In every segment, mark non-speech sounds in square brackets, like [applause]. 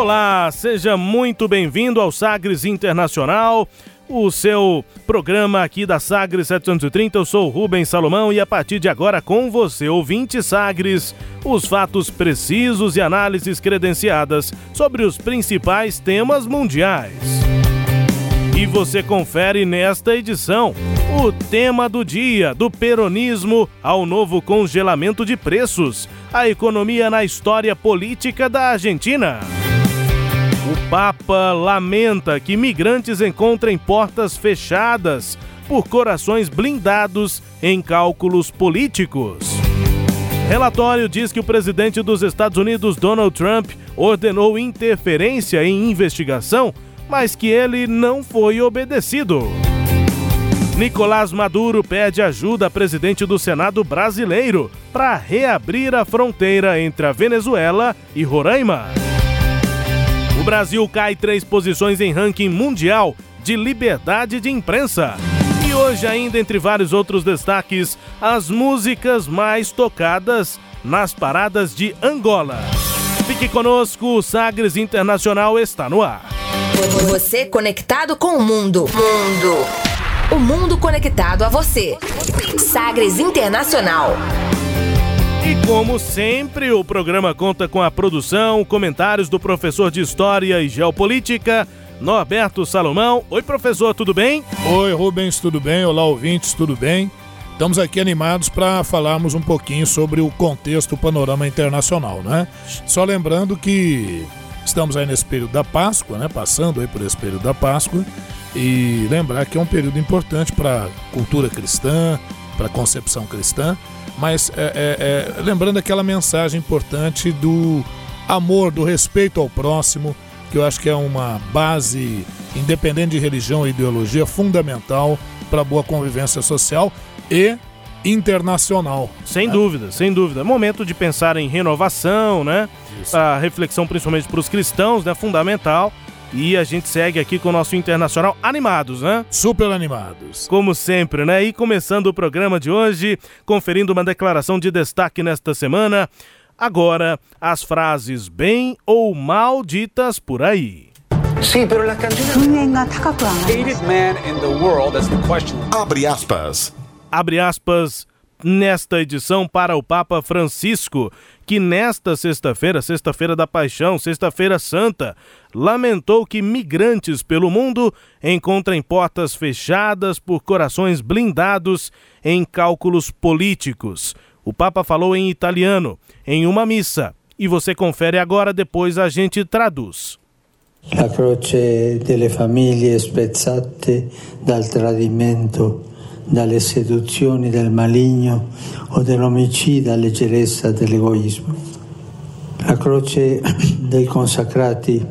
Olá, seja muito bem-vindo ao Sagres Internacional, o seu programa aqui da Sagres 730. Eu sou Rubens Salomão e a partir de agora com você, ouvinte Sagres, os fatos precisos e análises credenciadas sobre os principais temas mundiais. E você confere nesta edição o tema do dia, do peronismo ao novo congelamento de preços, a economia na história política da Argentina. O Papa lamenta que migrantes encontrem portas fechadas por corações blindados em cálculos políticos. Relatório diz que o presidente dos Estados Unidos, Donald Trump, ordenou interferência em investigação, mas que ele não foi obedecido. Nicolás Maduro pede ajuda a presidente do Senado brasileiro para reabrir a fronteira entre a Venezuela e Roraima. O Brasil cai três posições em ranking mundial de liberdade de imprensa. E hoje, ainda entre vários outros destaques, as músicas mais tocadas nas paradas de Angola. Fique conosco, o Sagres Internacional está no ar. Você conectado com o mundo. Mundo. O mundo conectado a você. Sagres Internacional. E como sempre, o programa conta com a produção, comentários do professor de História e Geopolítica, Norberto Salomão. Oi, professor, tudo bem? Oi, Rubens, tudo bem? Olá, ouvintes, tudo bem? Estamos aqui animados para falarmos um pouquinho sobre o contexto, o panorama internacional, né? Só lembrando que estamos aí nesse período da Páscoa, né? Passando aí por esse período da Páscoa e lembrar que é um período importante para a cultura cristã, para a concepção cristã mas é, é, é, lembrando aquela mensagem importante do amor, do respeito ao próximo, que eu acho que é uma base, independente de religião e ideologia, fundamental para a boa convivência social e internacional. Sem né? dúvida, sem dúvida. Momento de pensar em renovação, né? Isso. A reflexão, principalmente para os cristãos, né? Fundamental. E a gente segue aqui com o nosso internacional animados, né? Super animados. Como sempre, né? E começando o programa de hoje, conferindo uma declaração de destaque nesta semana. Agora, as frases bem ou mal ditas por aí. Sim, pero la. Abre aspas. Abre aspas nesta edição para o Papa Francisco, que nesta sexta-feira, sexta-feira da Paixão, sexta-feira santa, lamentou que migrantes pelo mundo encontrem portas fechadas por corações blindados em cálculos políticos. O Papa falou em italiano, em uma missa, e você confere agora, depois a gente traduz. La croce delle famiglie spezzate dal tradimento dalle seduzioni del maligno o dell'omicida leggerezza dell'egoismo. La croce dei consacrati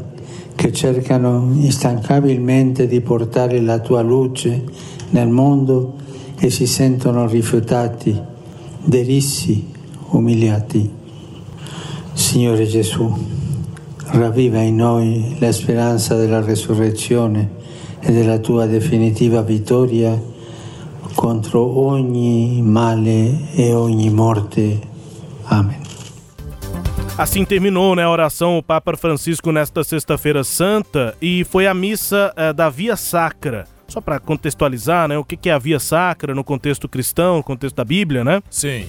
che cercano instancabilmente di portare la tua luce nel mondo e si sentono rifiutati, derissi, umiliati. Signore Gesù, ravviva in noi la speranza della resurrezione e della tua definitiva vittoria contro ogni male e ogni morte. Amém. Assim terminou né, a oração o Papa Francisco nesta sexta-feira santa e foi a missa é, da Via Sacra. Só para contextualizar, né, o que é a Via Sacra no contexto cristão, no contexto da Bíblia, né? Sim.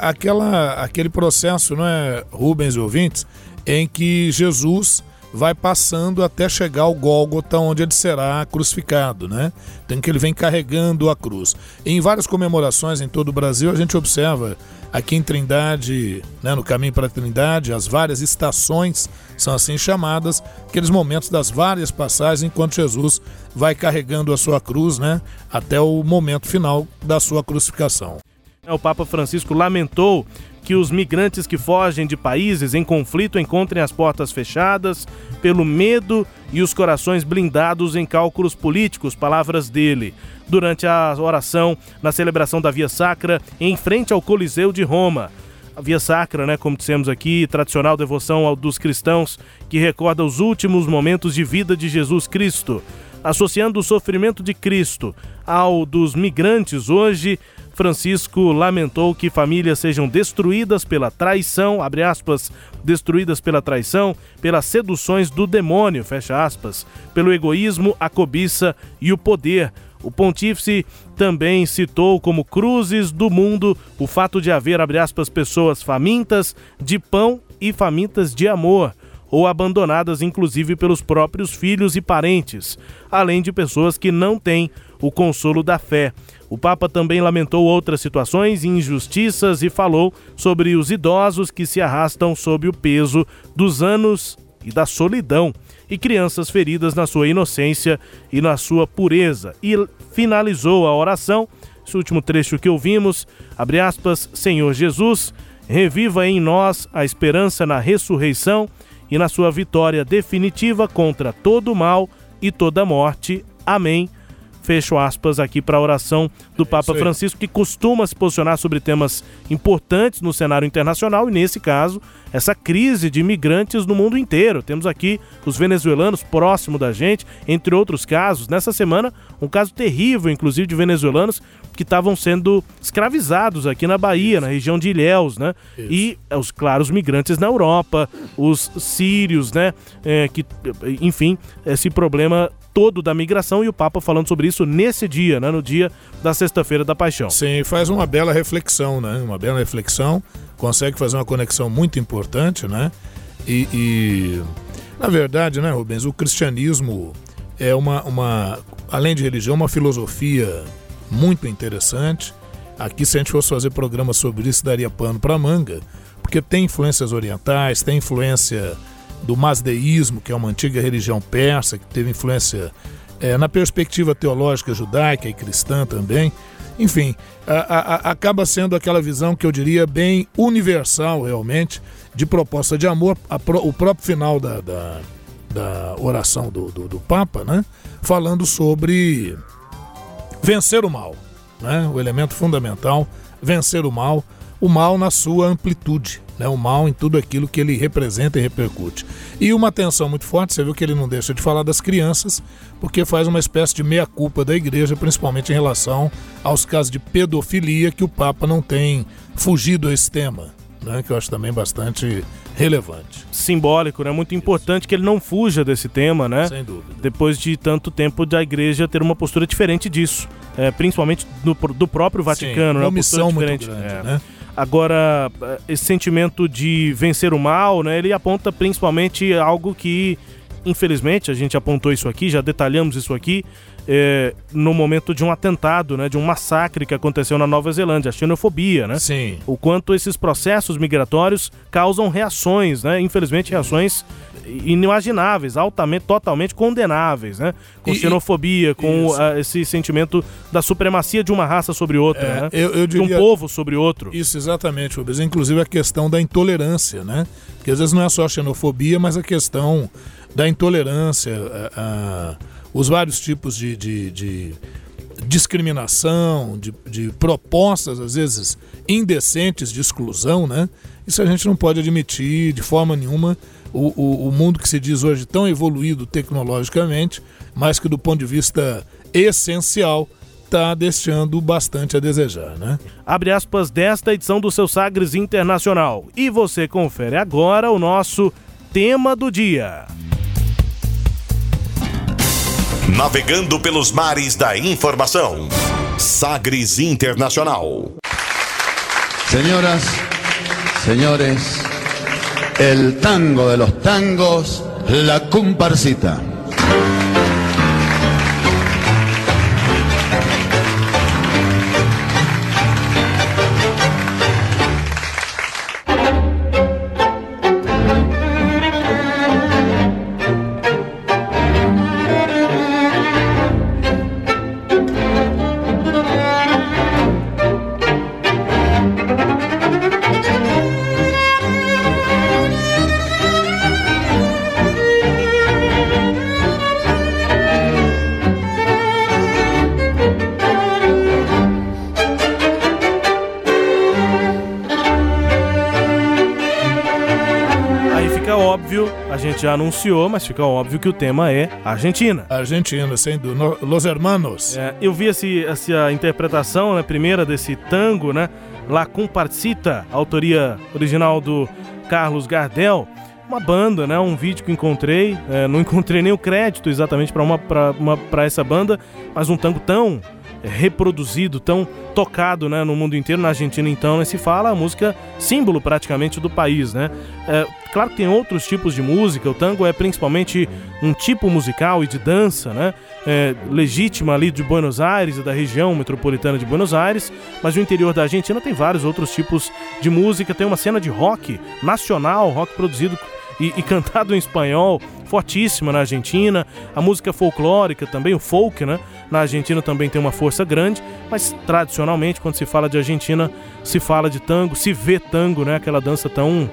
aquela, aquele processo, não é, Rubens e ouvintes, em que Jesus vai passando até chegar ao Gólgota, onde ele será crucificado, né? Tem que ele vem carregando a cruz. Em várias comemorações em todo o Brasil, a gente observa aqui em Trindade, né, no caminho para Trindade, as várias estações são assim chamadas, aqueles momentos das várias passagens enquanto Jesus vai carregando a sua cruz, né, até o momento final da sua crucificação. O Papa Francisco lamentou que os migrantes que fogem de países em conflito encontrem as portas fechadas pelo medo e os corações blindados em cálculos políticos, palavras dele, durante a oração na celebração da Via Sacra em frente ao Coliseu de Roma. A Via Sacra, né, como dissemos aqui, tradicional devoção ao dos cristãos que recorda os últimos momentos de vida de Jesus Cristo, associando o sofrimento de Cristo ao dos migrantes hoje Francisco lamentou que famílias sejam destruídas pela traição, abre aspas, destruídas pela traição, pelas seduções do demônio, fecha aspas, pelo egoísmo, a cobiça e o poder. O pontífice também citou como cruzes do mundo o fato de haver, abre aspas, pessoas famintas de pão e famintas de amor ou abandonadas inclusive pelos próprios filhos e parentes, além de pessoas que não têm o consolo da fé. O Papa também lamentou outras situações e injustiças e falou sobre os idosos que se arrastam sob o peso dos anos e da solidão e crianças feridas na sua inocência e na sua pureza. E finalizou a oração, esse último trecho que ouvimos, abre aspas, Senhor Jesus, reviva em nós a esperança na ressurreição e na sua vitória definitiva contra todo o mal e toda morte. Amém fecho aspas aqui para a oração do é Papa Francisco, que costuma se posicionar sobre temas importantes no cenário internacional e, nesse caso, essa crise de imigrantes no mundo inteiro. Temos aqui os venezuelanos próximo da gente, entre outros casos. Nessa semana, um caso terrível, inclusive, de venezuelanos que estavam sendo escravizados aqui na Bahia, na região de Ilhéus, né? Isso. E, os claros migrantes na Europa, os sírios, né? É, que, enfim, esse problema todo da migração e o Papa falando sobre isso nesse dia, né, no dia da Sexta-feira da Paixão. Sim, faz uma bela reflexão, né? Uma bela reflexão, consegue fazer uma conexão muito importante, né? E, e na verdade, né, Rubens, o cristianismo é uma, uma, além de religião, uma filosofia muito interessante. Aqui, se a gente fosse fazer programa sobre isso, daria pano para manga, porque tem influências orientais, tem influência do masdeísmo, que é uma antiga religião persa, que teve influência é, na perspectiva teológica judaica e cristã também. Enfim, a, a, a, acaba sendo aquela visão que eu diria bem universal, realmente, de proposta de amor. o próprio final da, da, da oração do, do, do, Papa, né? falando sobre vencer o mal, né? o elemento fundamental, vencer o mal, o mal na sua amplitude né, o mal em tudo aquilo que ele representa e repercute. E uma atenção muito forte, você viu que ele não deixa de falar das crianças, porque faz uma espécie de meia-culpa da igreja, principalmente em relação aos casos de pedofilia, que o Papa não tem fugido a esse tema, né, que eu acho também bastante relevante. Simbólico, né? Muito importante que ele não fuja desse tema, né? Sem dúvida. Depois de tanto tempo da igreja ter uma postura diferente disso, é, principalmente do, do próprio Vaticano, Sim, né? uma missão muito grande, é. né? Agora, esse sentimento de vencer o mal, né, ele aponta principalmente algo que, infelizmente, a gente apontou isso aqui, já detalhamos isso aqui, é, no momento de um atentado, né, de um massacre que aconteceu na Nova Zelândia, a xenofobia, né? Sim. O quanto esses processos migratórios causam reações, né? Infelizmente, reações inimagináveis, altamente, totalmente condenáveis, né? Com e, xenofobia, com uh, esse sentimento da supremacia de uma raça sobre outra, é, né? Eu, eu diria, de um povo sobre outro. Isso, exatamente, Rubens. Inclusive a questão da intolerância, né? Porque às vezes não é só a xenofobia, mas a questão da intolerância, a, a, os vários tipos de, de, de discriminação, de, de, propostas, às vezes, indecentes de exclusão, né? Isso a gente não pode admitir de forma nenhuma o, o, o mundo que se diz hoje tão evoluído tecnologicamente, mas que do ponto de vista essencial está deixando bastante a desejar, né? Abre aspas desta edição do seu Sagres Internacional. E você confere agora o nosso tema do dia. Navegando pelos mares da informação. Sagres Internacional. Senhoras, senhores, el tango de los tangos, la comparsita. Já anunciou, mas fica óbvio que o tema é Argentina. Argentina, sem dúvida. Los Hermanos. É, eu vi esse, essa interpretação, né, primeira desse tango, né? La Comparcita, autoria original do Carlos Gardel. Uma banda, né? Um vídeo que encontrei. É, não encontrei nem o crédito exatamente para uma, uma, essa banda, mas um tango tão reproduzido, tão tocado né, no mundo inteiro, na Argentina então, né, se fala a música símbolo praticamente do país. Né? É, claro que tem outros tipos de música, o tango é principalmente um tipo musical e de dança, né? É, legítima ali de Buenos Aires e da região metropolitana de Buenos Aires, mas no interior da Argentina tem vários outros tipos de música, tem uma cena de rock nacional, rock produzido e, e, cantado em espanhol, fortíssima na Argentina. A música folclórica também, o folk, né? Na Argentina também tem uma força grande, mas tradicionalmente, quando se fala de Argentina, se fala de tango, se vê tango, né? Aquela dança tão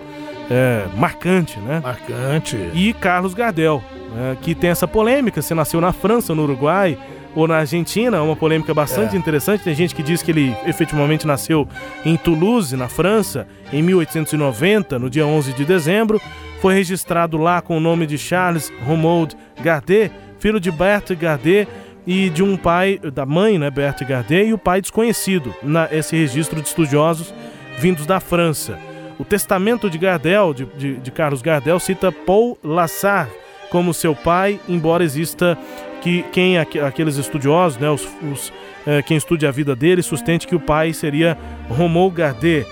é, marcante, né? Marcante. E Carlos Gardel, né? que tem essa polêmica, se nasceu na França, no Uruguai ou na Argentina, uma polêmica bastante é. interessante. Tem gente que diz que ele efetivamente nasceu em Toulouse, na França, em 1890, no dia 11 de dezembro. Foi registrado lá com o nome de Charles Romuald Gardet, filho de Berthe Gardet e de um pai, da mãe, né, Berthe Gardet, e o pai desconhecido, nesse registro de estudiosos vindos da França. O testamento de Gardel, de, de, de Carlos Gardel, cita Paul Lassar como seu pai, embora exista que quem aqueles estudiosos, né, os, os é, quem estude a vida dele, sustente que o pai seria Romuald Gardet.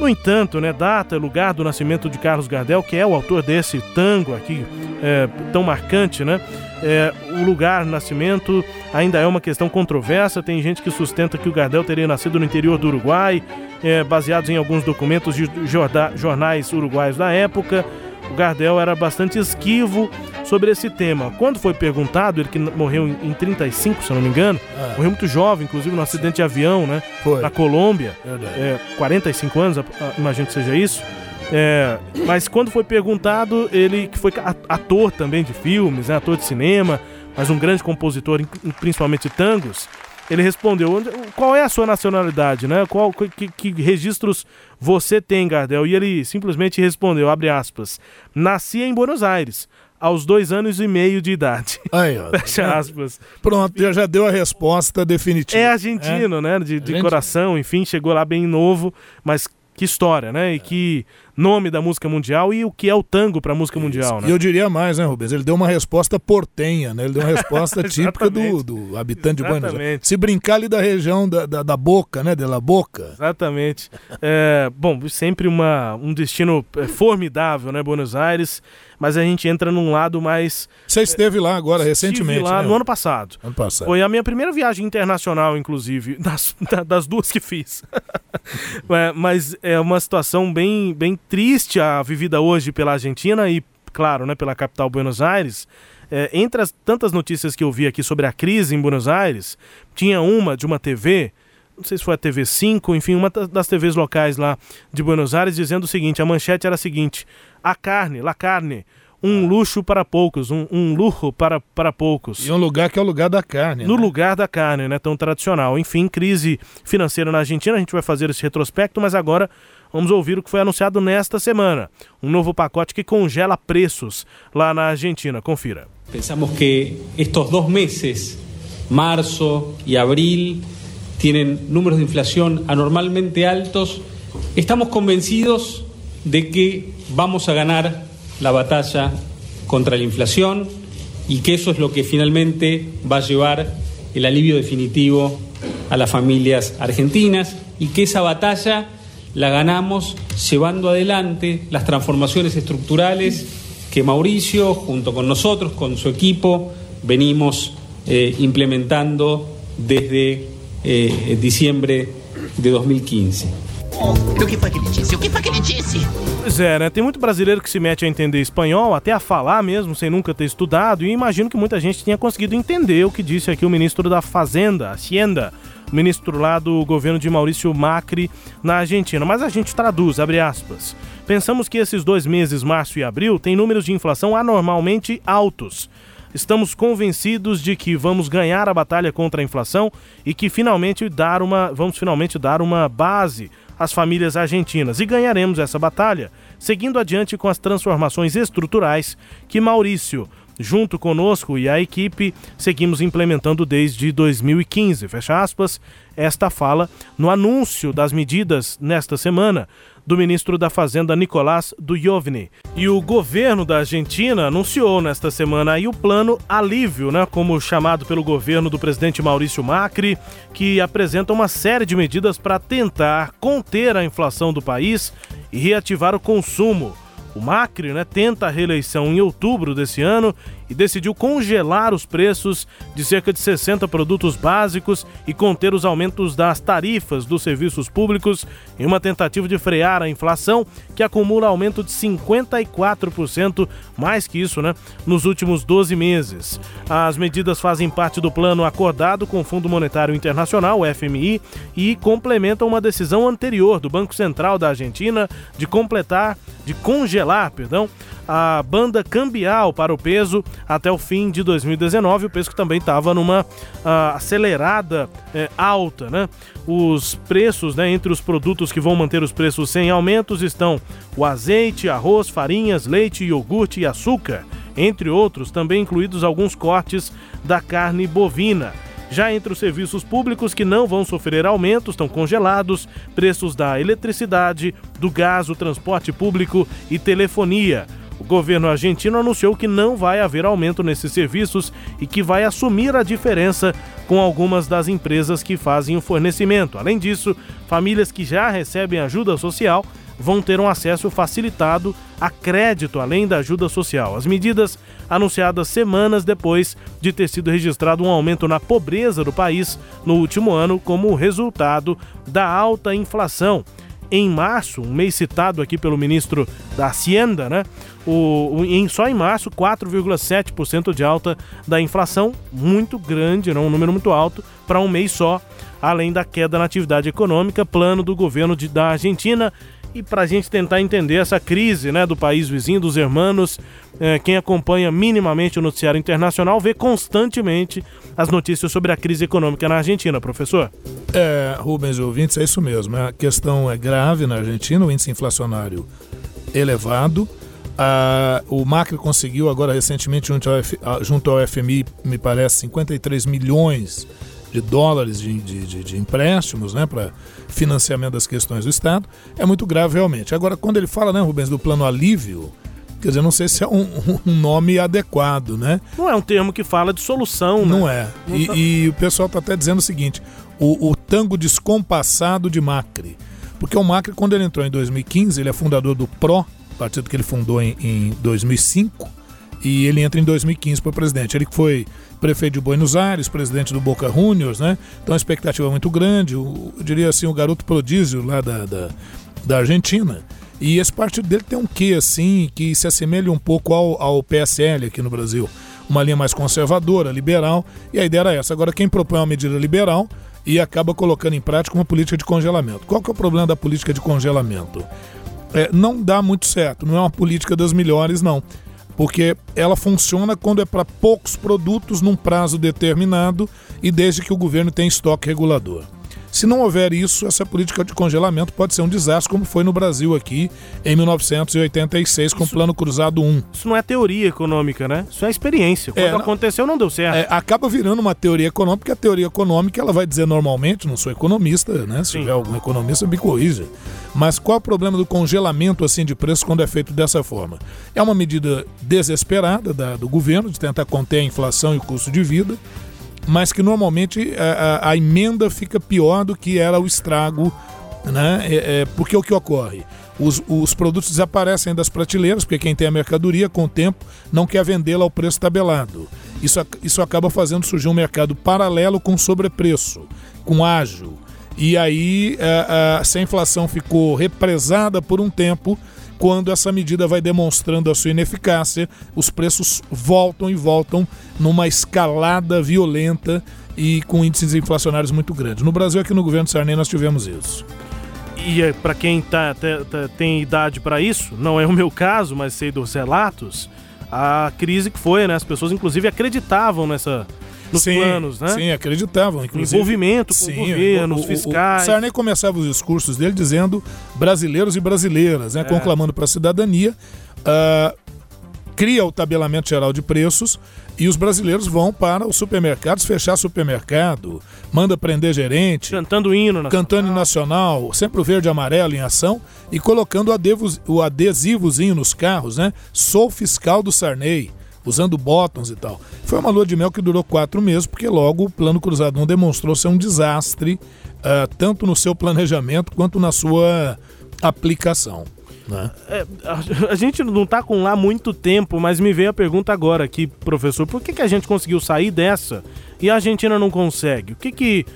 No entanto, né, data e lugar do nascimento de Carlos Gardel, que é o autor desse tango aqui é, tão marcante, né? É, o lugar nascimento ainda é uma questão controversa. Tem gente que sustenta que o Gardel teria nascido no interior do Uruguai, é, baseados em alguns documentos de jornais uruguaios da época. O Gardel era bastante esquivo sobre esse tema. Quando foi perguntado, ele que morreu em 35, se eu não me engano, é. morreu muito jovem, inclusive no acidente de avião, né? Foi. Na Colômbia. É, 45 anos, imagino que seja isso. É, mas quando foi perguntado, ele que foi ator também de filmes, né, ator de cinema, mas um grande compositor, principalmente tangos, ele respondeu: qual é a sua nacionalidade, né? Qual, que, que, registros você tem, Gardel? E ele simplesmente respondeu: abre aspas, nasci em Buenos Aires. Aos dois anos e meio de idade. Aí, ó. [laughs] Fecha aspas. Pronto, já, já deu a resposta definitiva. É argentino, é? né? De, de coração, enfim, chegou lá bem novo, mas que história, né? E que nome da música mundial e o que é o tango para a música mundial, né? E eu diria mais, né, Rubens? Ele deu uma resposta portenha, né? Ele deu uma resposta [laughs] típica do, do habitante de Buenos Aires. Se brincar ali da região da, da, da Boca, né? De La Boca. Exatamente. É, bom, sempre uma, um destino é, formidável, né? Buenos Aires mas a gente entra num lado mais. Você esteve lá agora, recentemente. lá né? no ano passado. Ano passado. Foi a minha primeira viagem internacional, inclusive, [laughs] das, das duas que fiz. [laughs] é, mas é uma situação bem, bem triste a vivida hoje pela Argentina e, claro, né, pela capital Buenos Aires. É, entre as tantas notícias que eu vi aqui sobre a crise em Buenos Aires, tinha uma de uma TV não sei se foi a TV 5, enfim, uma das TVs locais lá de Buenos Aires, dizendo o seguinte: a manchete era a seguinte: a carne, la carne, um luxo para poucos, um, um luxo para, para poucos. E um lugar que é o lugar da carne. No né? lugar da carne, né? Tão tradicional. Enfim, crise financeira na Argentina, a gente vai fazer esse retrospecto, mas agora vamos ouvir o que foi anunciado nesta semana. Um novo pacote que congela preços lá na Argentina. Confira. Pensamos que estos dois meses, março e abril, tienen números de inflación anormalmente altos. Estamos convencidos de que vamos a ganar la batalla contra la inflación y que eso es lo que finalmente va a llevar el alivio definitivo a las familias argentinas y que esa batalla la ganamos llevando adelante las transformaciones estructurales que Mauricio, junto con nosotros, con su equipo, venimos eh, implementando desde eh, diciembre de 2015. O que foi que ele disse? O que foi que ele disse? Pois é, né? Tem muito brasileiro que se mete a entender espanhol, até a falar mesmo, sem nunca ter estudado, e imagino que muita gente tenha conseguido entender o que disse aqui o ministro da Fazenda, Hacienda, o ministro lá do governo de Maurício Macri na Argentina. Mas a gente traduz, abre aspas. Pensamos que esses dois meses, março e abril, têm números de inflação anormalmente altos. Estamos convencidos de que vamos ganhar a batalha contra a inflação e que finalmente dar uma, vamos finalmente dar uma base as famílias argentinas. E ganharemos essa batalha, seguindo adiante com as transformações estruturais que Maurício, junto conosco e a equipe, seguimos implementando desde 2015. Fecha aspas, esta fala no anúncio das medidas nesta semana do ministro da Fazenda Nicolás Dujovne. E o governo da Argentina anunciou nesta semana aí o plano alívio, né, como chamado pelo governo do presidente Maurício Macri, que apresenta uma série de medidas para tentar conter a inflação do país e reativar o consumo. O Macri né, tenta a reeleição em outubro desse ano e decidiu congelar os preços de cerca de 60 produtos básicos e conter os aumentos das tarifas dos serviços públicos em uma tentativa de frear a inflação, que acumula aumento de 54%, mais que isso, né, nos últimos 12 meses. As medidas fazem parte do plano acordado com o Fundo Monetário Internacional, FMI, e complementam uma decisão anterior do Banco Central da Argentina de completar, de congelar, perdão, a banda cambial para o peso até o fim de 2019. O peso que também estava numa uh, acelerada uh, alta, né? Os preços, né, entre os produtos que vão manter os preços sem aumentos estão o azeite, arroz, farinhas, leite, iogurte e açúcar, entre outros, também incluídos alguns cortes da carne bovina. Já entre os serviços públicos que não vão sofrer aumentos, estão congelados preços da eletricidade, do gás, o transporte público e telefonia. O governo argentino anunciou que não vai haver aumento nesses serviços e que vai assumir a diferença com algumas das empresas que fazem o fornecimento. Além disso, famílias que já recebem ajuda social vão ter um acesso facilitado a crédito além da ajuda social. As medidas anunciadas semanas depois de ter sido registrado um aumento na pobreza do país no último ano como resultado da alta inflação em março, um mês citado aqui pelo ministro da Hacienda, né? O, em, só em março, 4,7% de alta da inflação, muito grande, não, um número muito alto, para um mês só, além da queda na atividade econômica, plano do governo de, da Argentina e para a gente tentar entender essa crise né, do país vizinho, dos hermanos, é, quem acompanha minimamente o noticiário internacional vê constantemente as notícias sobre a crise econômica na Argentina, professor. É, Rubens e ouvintes, é isso mesmo. A questão é grave na Argentina, o índice inflacionário elevado. Ah, o Macri conseguiu agora recentemente, junto ao, F, junto ao FMI, me parece, 53 milhões de dólares de, de, de, de empréstimos né, para financiamento das questões do Estado, é muito grave realmente. Agora, quando ele fala, né, Rubens, do plano alívio, quer dizer, não sei se é um, um nome adequado, né? Não é um termo que fala de solução, né? Não é. E, tá... e o pessoal está até dizendo o seguinte: o, o tango descompassado de Macri. Porque o Macri, quando ele entrou em 2015, ele é fundador do PRO, partido que ele fundou em, em 2005, e ele entra em 2015 para presidente. Ele foi prefeito de Buenos Aires, presidente do Boca Juniors, né? Então a expectativa é muito grande, o, eu diria assim, o garoto prodígio lá da, da, da Argentina. E esse partido dele tem um quê, assim, que se assemelha um pouco ao, ao PSL aqui no Brasil. Uma linha mais conservadora, liberal, e a ideia era essa. Agora, quem propõe uma medida liberal e acaba colocando em prática uma política de congelamento. Qual que é o problema da política de congelamento? É, não dá muito certo, não é uma política das melhores, não porque ela funciona quando é para poucos produtos num prazo determinado e desde que o governo tem estoque regulador. Se não houver isso, essa política de congelamento pode ser um desastre, como foi no Brasil aqui em 1986 com o Plano Cruzado 1. Isso não é teoria econômica, né? Isso é experiência. Quando é, aconteceu, não deu certo. É, acaba virando uma teoria econômica, porque a teoria econômica ela vai dizer normalmente, não sou economista, né? Se Sim. tiver algum economista, me corrija. Mas qual é o problema do congelamento assim de preço quando é feito dessa forma? É uma medida desesperada da, do governo de tentar conter a inflação e o custo de vida mas que normalmente a, a, a emenda fica pior do que era o estrago, né? É, é, porque o que ocorre? Os, os, produtos desaparecem das prateleiras, porque quem tem a mercadoria, com o tempo, não quer vendê-la ao preço tabelado. Isso, isso acaba fazendo surgir um mercado paralelo com sobrepreço, com ágil. E aí, a, se a inflação ficou represada por um tempo, quando essa medida vai demonstrando a sua ineficácia, os preços voltam e voltam numa escalada violenta e com índices inflacionários muito grandes. No Brasil, aqui no governo Sarney, nós tivemos isso. E é, para quem tá, tá, tá, tem idade para isso, não é o meu caso, mas sei dos relatos, a crise que foi, né? As pessoas inclusive acreditavam nessa nos sim, planos, né? Sim, acreditavam. Inclusive, Envolvimento com sim, governos, o, o, fiscais. O Sarney começava os discursos dele dizendo brasileiros e brasileiras, né? É. Conclamando para a cidadania. ah, cria o tabelamento geral de preços e os brasileiros vão para os supermercados fechar supermercado, manda prender gerente, Cantando hino na cantando em nacional, sempre o verde e amarelo em ação e colocando o adevos- o adesivozinho nos carros, né? Sou fiscal do Sarney, usando bottoms e tal. Foi uma lua de mel que durou quatro meses, porque logo o Plano Cruzado 1 demonstrou ser um desastre, ah, tanto no seu planejamento quanto na sua aplicação. Né? É, a, a gente não tá com lá muito tempo, mas me veio a pergunta agora aqui, professor. Por que, que a gente conseguiu sair dessa e a Argentina não consegue? O que que...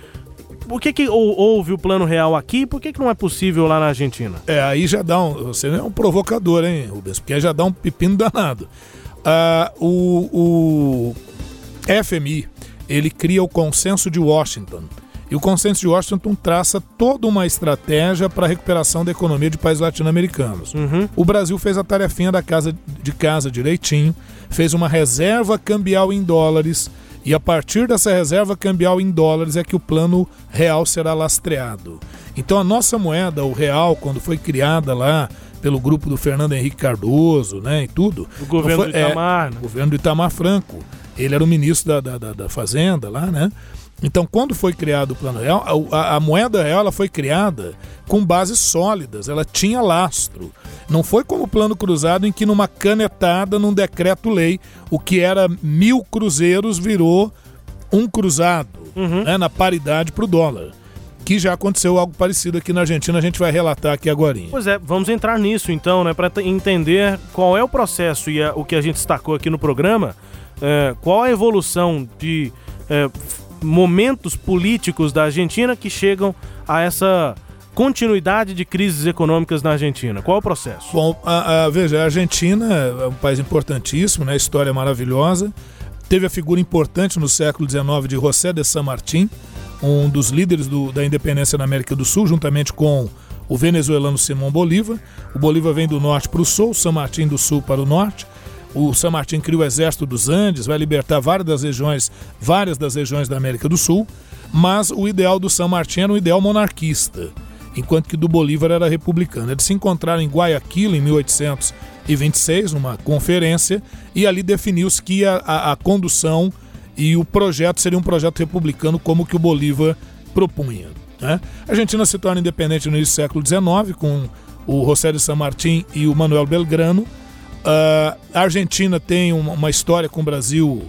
Por que, que hou- houve o plano real aqui e por que, que não é possível lá na Argentina? É, aí já dá um. Você é um provocador, hein, Rubens? Porque aí já dá um pepino danado. Ah, o, o FMI, ele cria o consenso de Washington. E o consenso de Washington traça toda uma estratégia para a recuperação da economia de países latino-americanos. O Brasil fez a tarefinha da casa de casa direitinho, fez uma reserva cambial em dólares, e a partir dessa reserva cambial em dólares é que o plano real será lastreado. Então a nossa moeda, o real, quando foi criada lá pelo grupo do Fernando Henrique Cardoso, né, e tudo. O governo não do Itamar, né? o governo do Itamar Franco. Ele era o ministro da, da, da, da Fazenda lá, né? Então, quando foi criado o Plano Real, a, a- a moeda real ela foi criada com bases sólidas, ela tinha lastro. Não foi como o Plano Cruzado, em que numa canetada, num decreto-lei, o que era mil cruzeiros virou um cruzado, né, na paridade para o dólar. Que já aconteceu algo parecido aqui na Argentina, a gente vai relatar aqui agora. Pois é, vamos entrar nisso então, né, para entender qual é o processo e a- o que a gente destacou aqui no programa, é, qual a evolução de é, momentos políticos da Argentina que chegam a essa continuidade de crises econômicas na Argentina. Qual é o processo? Bom, a- a- veja, a Argentina é um país importantíssimo, né? História maravilhosa. Teve a figura importante no século XIX de José de San Martín, um dos líderes do- da independência na América do Sul, juntamente com o venezuelano Simão Bolívar. O Bolívar vem do norte para o sul, San Martín do sul para o norte. O San Martín cria o exército dos Andes, vai libertar várias das regiões, várias das regiões da América do Sul, mas o ideal do San Martín era um ideal monarquista, enquanto que do Bolívar era republicano. Eles se encontraram em Guayaquil em 1826, numa conferência, e ali definiu-se que a, a- a condução e o projeto seria um projeto republicano como que o Bolívar propunha. né? A Argentina se torna independente no início do século XIX, com o José de San Martín e o Manuel Belgrano. Ah, a Argentina tem uma, uma história com o Brasil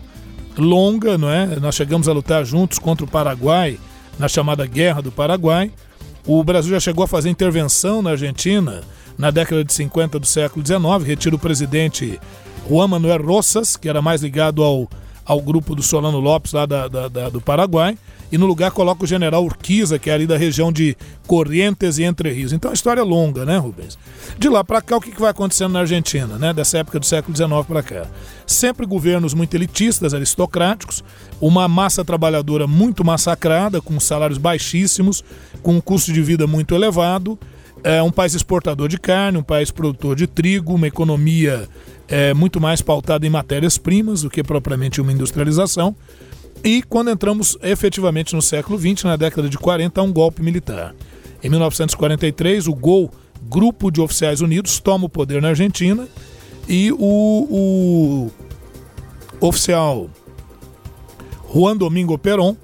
longa, não é? Nós chegamos a lutar juntos contra o Paraguai na chamada Guerra do Paraguai. O Brasil já chegou a fazer intervenção na Argentina na década de 50 do século XIX, retira o presidente Juan Manuel Rosas, que era mais ligado ao, ao grupo do Solano Lopes lá da, da- da- do Paraguai, e no lugar coloca o general Urquiza, que é ali da região de Corrientes e Entre Rios. Então a história é longa, né, Rubens? De lá para cá, o que vai acontecendo na Argentina, né? Dessa época do século XIX para cá? Sempre governos muito elitistas, aristocráticos, uma massa trabalhadora muito massacrada, com salários baixíssimos, com um custo de vida muito elevado, é um país exportador de carne, um país produtor de trigo, uma economia é, muito mais pautada em matérias-primas do que propriamente uma industrialização. E quando entramos efetivamente no século XX, na década de 40, há um golpe militar. Em 1943, o GOL, Grupo de Oficiais Unidos, toma o poder na Argentina e o, o oficial Juan Domingo Perón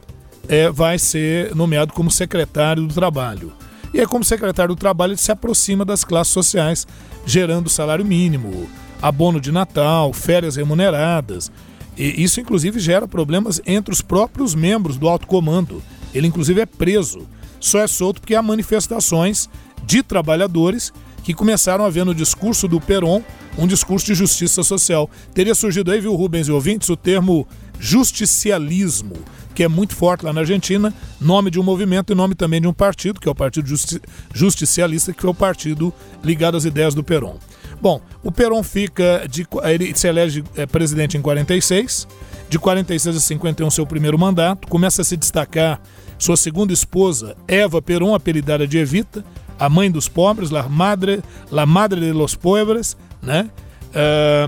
é, vai ser nomeado como secretário do Trabalho. E aí, como secretário do Trabalho, ele se aproxima das classes sociais, gerando salário mínimo, abono de Natal, férias remuneradas. E isso, inclusive, gera problemas entre os próprios membros do alto comando. Ele, inclusive, é preso. Só é solto porque há manifestações de trabalhadores que começaram a ver no discurso do Perón um discurso de justiça social. Teria surgido aí, viu, Rubens e ouvintes, o termo justicialismo, que é muito forte lá na Argentina, nome de um movimento e nome também de um partido, que é o Partido Justi Justicialista, que foi o partido ligado às ideias do Perón. Bom, o Perón fica de, ele se elege é, presidente em 46, de 46 a 51 seu primeiro mandato, começa a se destacar sua segunda esposa, Eva Perón, apelidada de Evita, a mãe dos pobres, la madre, la madre de los pobres, né? Ah,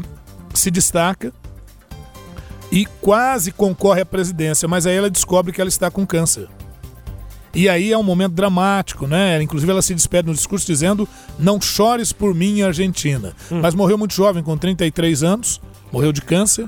se destaca e quase concorre à presidência, mas aí ela descobre que ela está com câncer. E aí é um momento dramático, né? Inclusive ela se despede no discurso dizendo: Não chores por mim, Argentina. Hum. Mas morreu muito jovem, com 33 anos, morreu de câncer.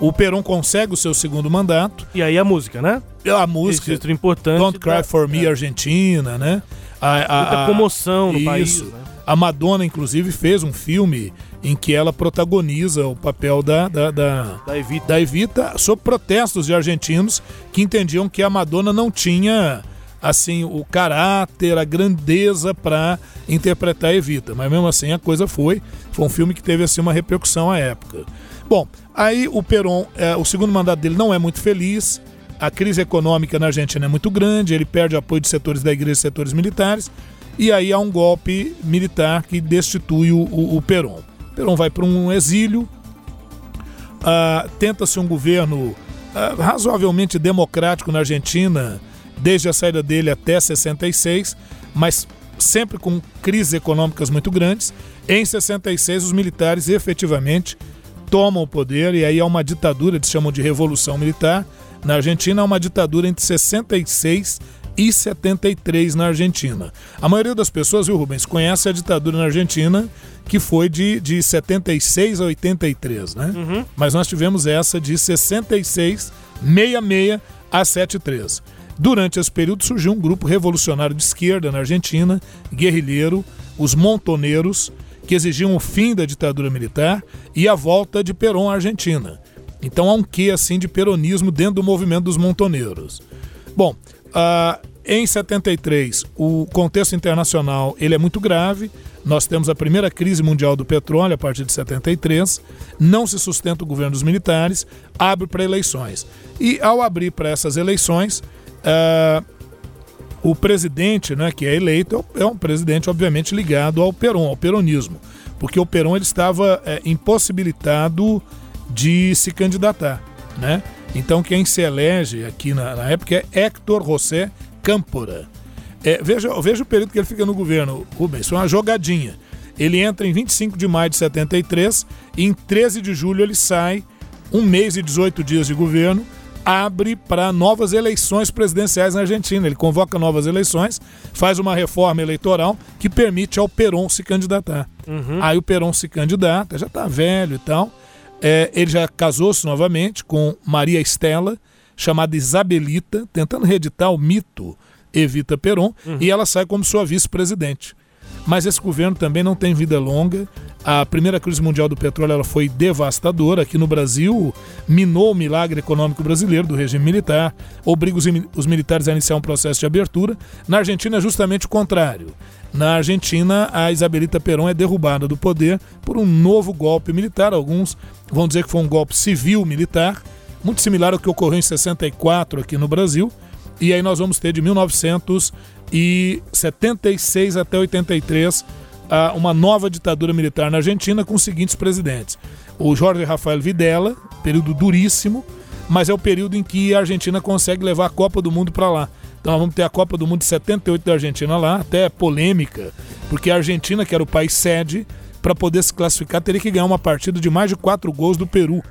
O Perón consegue o seu segundo mandato. E aí a música, né? A música. Registro importante. Don't Cry da... For Me, é. Argentina, né? A, a, Muita comoção no isso. país. Né? A Madonna, inclusive, fez um filme em que ela protagoniza o papel da, da, da, da, Evita. da Evita sob protestos de argentinos que entendiam que a Madonna não tinha assim o caráter, a grandeza para interpretar Evita, mas mesmo assim a coisa foi, foi um filme que teve assim uma repercussão à época. Bom, aí o Perón, é, o segundo mandato dele não é muito feliz, a crise econômica na Argentina é muito grande, ele perde apoio de setores da igreja e setores militares, e aí há um golpe militar que destitui o, o, o Perón. O Perón vai para um exílio, uh, tenta-se um governo uh, razoavelmente democrático na Argentina, desde a saída dele até 66, mas sempre com crises econômicas muito grandes. Em 66, os militares efetivamente tomam o poder e aí há uma ditadura, eles chamam de revolução militar. Na Argentina há uma ditadura entre 66 e 73 na Argentina. A maioria das pessoas, viu, Rubens, conhece a ditadura na Argentina, que foi de, de 76 a 83, né? Uhum. Mas nós tivemos essa de 66, 66 a 73. Durante esse período surgiu um grupo revolucionário de esquerda na Argentina, guerrilheiro, os Montoneiros, que exigiam o fim da ditadura militar e a volta de Perón à Argentina. Então há um quê assim de peronismo dentro do movimento dos Montoneiros. Bom, uh, em 73 o contexto internacional ele é muito grave. Nós temos a primeira crise mundial do petróleo a partir de 73. Não se sustenta o governo dos militares, abre para eleições. E ao abrir para essas eleições, Uh, o presidente, né, que é eleito, é um presidente obviamente ligado ao Peron, ao peronismo, porque o Peron ele estava é, impossibilitado de se candidatar, né? Então quem se elege aqui na, na época é Héctor José Câmpora. É, veja, veja o período que ele fica no governo, Rubens, foi uma jogadinha. Ele entra em 25 de maio de 73 e em 13 de julho ele sai, um mês e 18 dias de governo, abre para novas eleições presidenciais na Argentina. Ele convoca novas eleições, faz uma reforma eleitoral que permite ao Perón se candidatar. Uhum. Aí o Perón se candidata, já está velho e tal. É, ele já casou-se novamente com Maria Estela, chamada Isabelita, tentando reeditar o mito Evita Perón, uhum. e ela sai como sua vice-presidente. Mas esse governo também não tem vida longa. A primeira crise mundial do petróleo ela foi devastadora. Aqui no Brasil, minou o milagre econômico brasileiro do regime militar, obriga os, os militares a iniciar um processo de abertura. Na Argentina é justamente o contrário. Na Argentina, a Isabelita Perón é derrubada do poder por um novo golpe militar. Alguns vão dizer que foi um golpe civil-militar, muito similar ao que ocorreu em 64 aqui no Brasil. E aí nós vamos ter de 1976 até 83 uma nova ditadura militar na Argentina com os seguintes presidentes. O Jorge Rafael Videla, período duríssimo, mas é o período em que a Argentina consegue levar a Copa do Mundo para lá. Então nós vamos ter a Copa do Mundo de 78 da Argentina lá, até polêmica, porque a Argentina, que era o país sede, para poder se classificar, teria que ganhar uma partida de mais de quatro gols do Peru.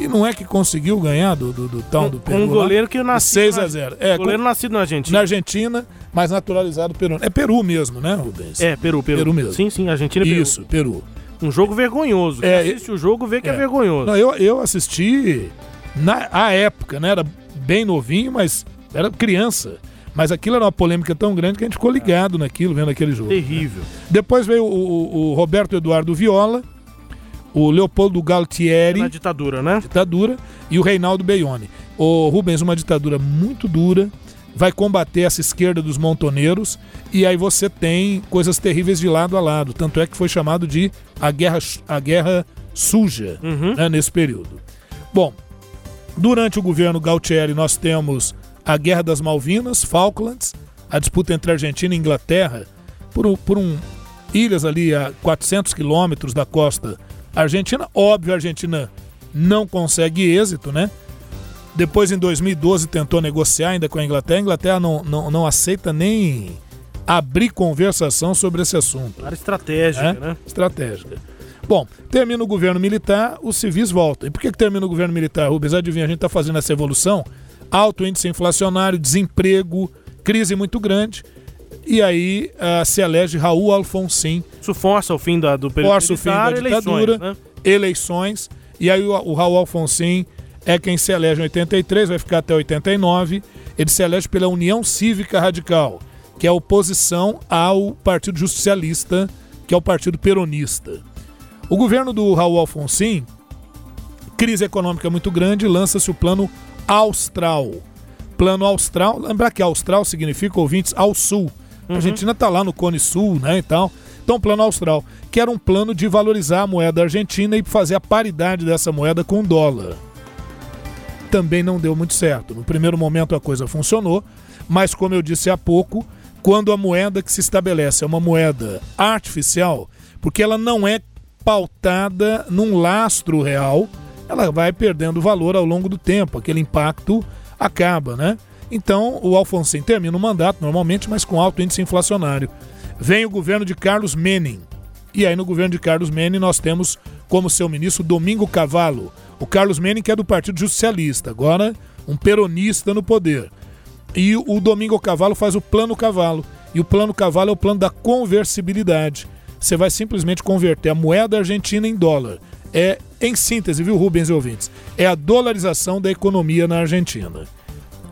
E não é que conseguiu ganhar do, do, do tal do Peru. Um goleiro lá, que nasceu. 6 a 0 É, goleiro com, nascido na Argentina. Na Argentina, mas naturalizado Peru. É Peru mesmo, né, Rubens? É, Peru, Peru. Peru mesmo. Sim, sim, Argentina Peru. Isso, Peru. Um jogo vergonhoso. É, Quem assiste o jogo vê que é, é vergonhoso. Não, eu, eu assisti na a época, né? Era bem novinho, mas era criança. Mas aquilo era uma polêmica tão grande que a gente ficou ligado naquilo, vendo aquele jogo. Terrível. Né? Depois veio o, o, o Roberto Eduardo Viola, o Leopoldo Galtieri. Na ditadura, né? Ditadura. E o Reinaldo Beione. O Rubens, uma ditadura muito dura, vai combater essa esquerda dos montoneiros, e aí você tem coisas terríveis de lado a lado. Tanto é que foi chamado de a guerra, a guerra suja uhum. né, nesse período. Bom, durante o governo Galtieri nós temos a Guerra das Malvinas, Falklands, a disputa entre Argentina e Inglaterra, por, por um, ilhas ali a 400 quilômetros da costa Argentina, óbvio, a Argentina não consegue êxito, né? Depois, em 2012, tentou negociar ainda com a Inglaterra. A Inglaterra não, não, não aceita nem abrir conversação sobre esse assunto. Era estratégica, é? né? Estratégica. Bom, termina o governo militar, os civis voltam. E por que, que termina o governo militar, Rubens? Adivinha, a gente está fazendo essa evolução. Alto índice inflacionário, desemprego, crise muito grande. E aí uh, se elege Raul Alfonsin. Isso força o fim da, do período força militar, o fim da ditadura, eleições, né? eleições. E aí o, o Raul Alfonsin é quem se elege em 83, vai ficar até 89. Ele se elege pela União Cívica Radical, que é a oposição ao Partido Justicialista, que é o Partido Peronista. O governo do Raul Alfonsin, crise econômica muito grande, lança-se o plano Austral. Plano Austral, lembrar que Austral significa ouvintes ao sul. Uhum. A Argentina está lá no Cone Sul, né, e tal. Então, plano Austral, que era um plano de valorizar a moeda argentina e fazer a paridade dessa moeda com o dólar. Também não deu muito certo. No primeiro momento a coisa funcionou, mas como eu disse há pouco, quando a moeda que se estabelece é uma moeda artificial, porque ela não é pautada num lastro real, ela vai perdendo valor ao longo do tempo, aquele impacto acaba, né? Então, o Alfonsin termina o mandato normalmente, mas com alto índice inflacionário. Vem o governo de Carlos Menem. E aí no governo de Carlos Menem nós temos como seu ministro Domingo Cavallo. O Carlos Menem que é do Partido Justicialista, agora um peronista no poder. E o Domingo Cavallo faz o Plano Cavalo. E o Plano Cavalo é o plano da conversibilidade você vai simplesmente converter a moeda argentina em dólar. É, em síntese, viu, Rubens e ouvintes? É a dolarização da economia na Argentina.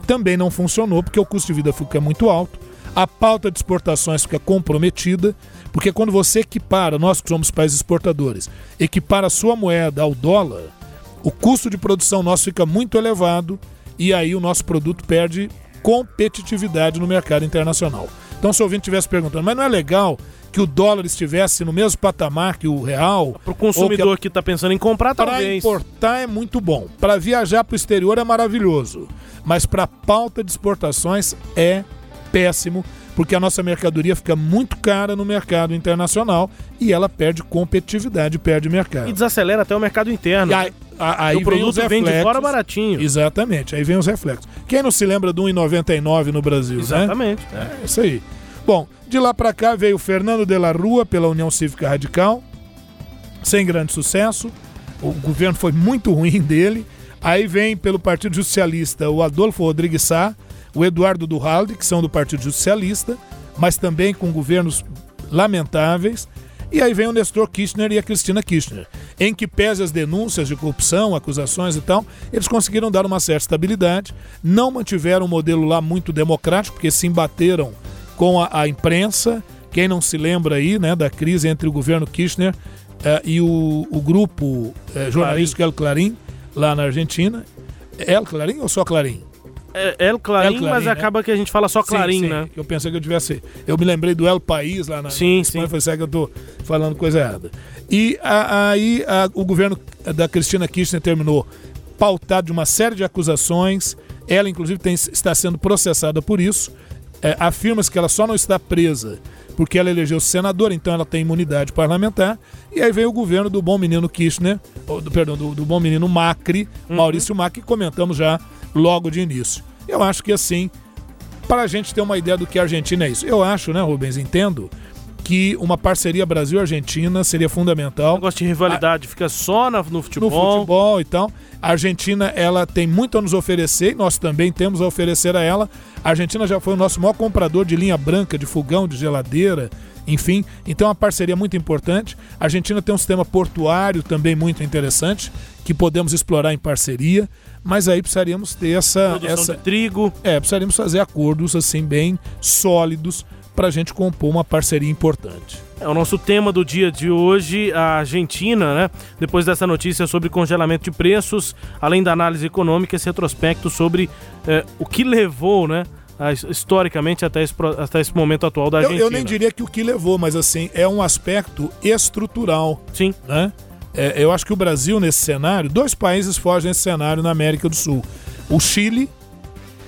Também não funcionou porque o custo de vida fica muito alto, a pauta de exportações fica comprometida, porque quando você equipara, nós que somos países exportadores, equipara a sua moeda ao dólar, o custo de produção nosso fica muito elevado e aí o nosso produto perde competitividade no mercado internacional. Então, se o ouvinte estivesse perguntando, mas não é legal que o dólar estivesse no mesmo patamar que o real. Para o consumidor que está pensando em comprar, talvez. Para importar é muito bom. Para viajar para o exterior é maravilhoso. Mas para pauta de exportações é péssimo, porque a nossa mercadoria fica muito cara no mercado internacional e ela perde competitividade, perde mercado. E desacelera até o mercado interno. Aí, aí o produto vem de fora baratinho. Exatamente, aí vem os reflexos. Quem não se lembra do 1,99 no Brasil, né? Exatamente. Né? É isso aí. Bom, de lá para cá veio Fernando de la Rua pela União Cívica Radical, sem grande sucesso. O governo foi muito ruim dele. Aí vem pelo Partido Justicialista o Adolfo Rodrigues Sá, o Eduardo Duhalde, que são do Partido Justicialista, mas também com governos lamentáveis. E aí vem o Nestor Kirchner e a Cristina Kirchner, em que pese as denúncias de corrupção, acusações e tal, eles conseguiram dar uma certa estabilidade, não mantiveram um modelo lá muito democrático, porque se embateram com a, a, imprensa. Quem não se lembra aí né, da crise entre o governo Kirchner uh, e o, o grupo uh, jornalístico El Clarim, lá na Argentina. El Clarim ou só Clarim? É, El Clarim, El Clarim mas né? acaba que a gente fala só Clarim, sim, sim, né? Eu pensei que eu tivesse. Eu me lembrei do El País lá na sim, Espanha, sim. foi certo que eu estou falando coisa errada. E aí o governo da Cristina Kirchner terminou pautado de uma série de acusações. Ela, inclusive, tem, está sendo processada por isso é, afirma-se que ela só não está presa porque ela elegeu senador, então ela tem imunidade parlamentar. E aí veio o governo do bom menino Kirchner, ou, do, perdão, do, do bom menino Macri, uhum. Maurício Macri, que comentamos já logo de início. Eu acho que assim, para a gente ter uma ideia do que a Argentina é isso. Eu acho, né, Rubens, entendo que uma parceria Brasil-Argentina seria fundamental. O negócio de rivalidade a, fica só no, no futebol. No futebol e tal. A Argentina ela tem muito a nos oferecer, nós também temos a oferecer a ela. A Argentina já foi o nosso maior comprador de linha branca, de fogão, de geladeira, enfim. Então é uma parceria muito importante. A Argentina tem um sistema portuário também muito interessante, que podemos explorar em parceria. Mas aí precisaríamos ter essa. Produção essa de trigo. É, precisaríamos fazer acordos assim bem sólidos para a gente compor uma parceria importante. É o nosso tema do dia de hoje, a Argentina, né? Depois dessa notícia sobre congelamento de preços, além da análise econômica, esse retrospecto sobre é, o que levou, né? Historicamente até esse, até esse momento atual da Argentina. Eu, eu, nem diria que o que levou, mas assim, é um aspecto estrutural. Sim. Né? É, eu acho que o Brasil, nesse cenário, dois países fogem desse cenário na América do Sul. O Chile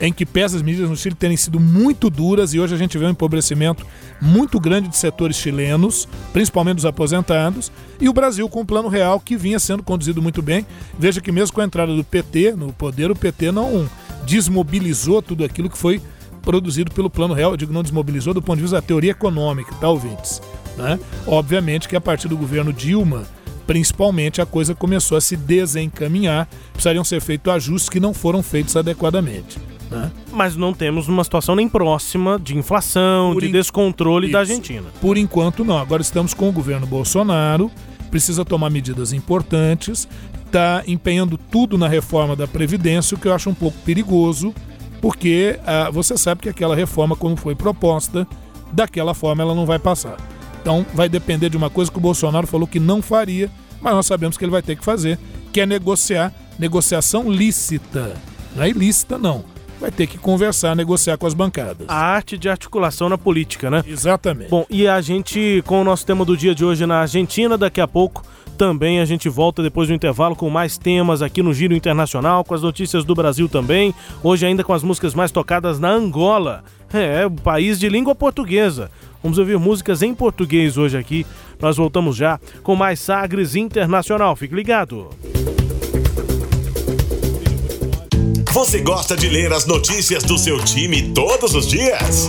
em que pese as medidas no Chile terem sido muito duras e hoje a gente vê um empobrecimento muito grande de setores chilenos, principalmente dos aposentados, e o Brasil com um plano real que vinha sendo conduzido muito bem. Veja que mesmo com a entrada do PT no poder, o PT não desmobilizou tudo aquilo que foi produzido pelo plano real, eu digo não desmobilizou do ponto de vista da teoria econômica, tá, ouvintes? Né? Obviamente que a partir do governo Dilma, principalmente a coisa começou a se desencaminhar, precisariam ser feitos ajustes que não foram feitos adequadamente. Né? Mas não temos uma situação nem próxima de inflação, Por de en- descontrole da Isso. Argentina. Por enquanto, não. Agora estamos com o governo Bolsonaro, precisa tomar medidas importantes, está empenhando tudo na reforma da Previdência, o que eu acho um pouco perigoso, porque ah, você sabe que aquela reforma, como foi proposta, daquela forma ela não vai passar. Então vai depender de uma coisa que o Bolsonaro falou que não faria, mas nós sabemos que ele vai ter que fazer, que é negociar, negociação lícita. Não é ilícita, não. Vai ter que conversar, negociar com as bancadas. A arte de articulação na política, né? Exatamente. Bom, e a gente, com o nosso tema do dia de hoje na Argentina, daqui a pouco também a gente volta depois do intervalo com mais temas aqui no Giro Internacional, com as notícias do Brasil também. Hoje ainda com as músicas mais tocadas na Angola. É, o país de língua portuguesa. Vamos ouvir músicas em português hoje aqui. Nós voltamos já com mais Sagres Internacional. Fique ligado. Você gosta de ler as notícias do seu time todos os dias?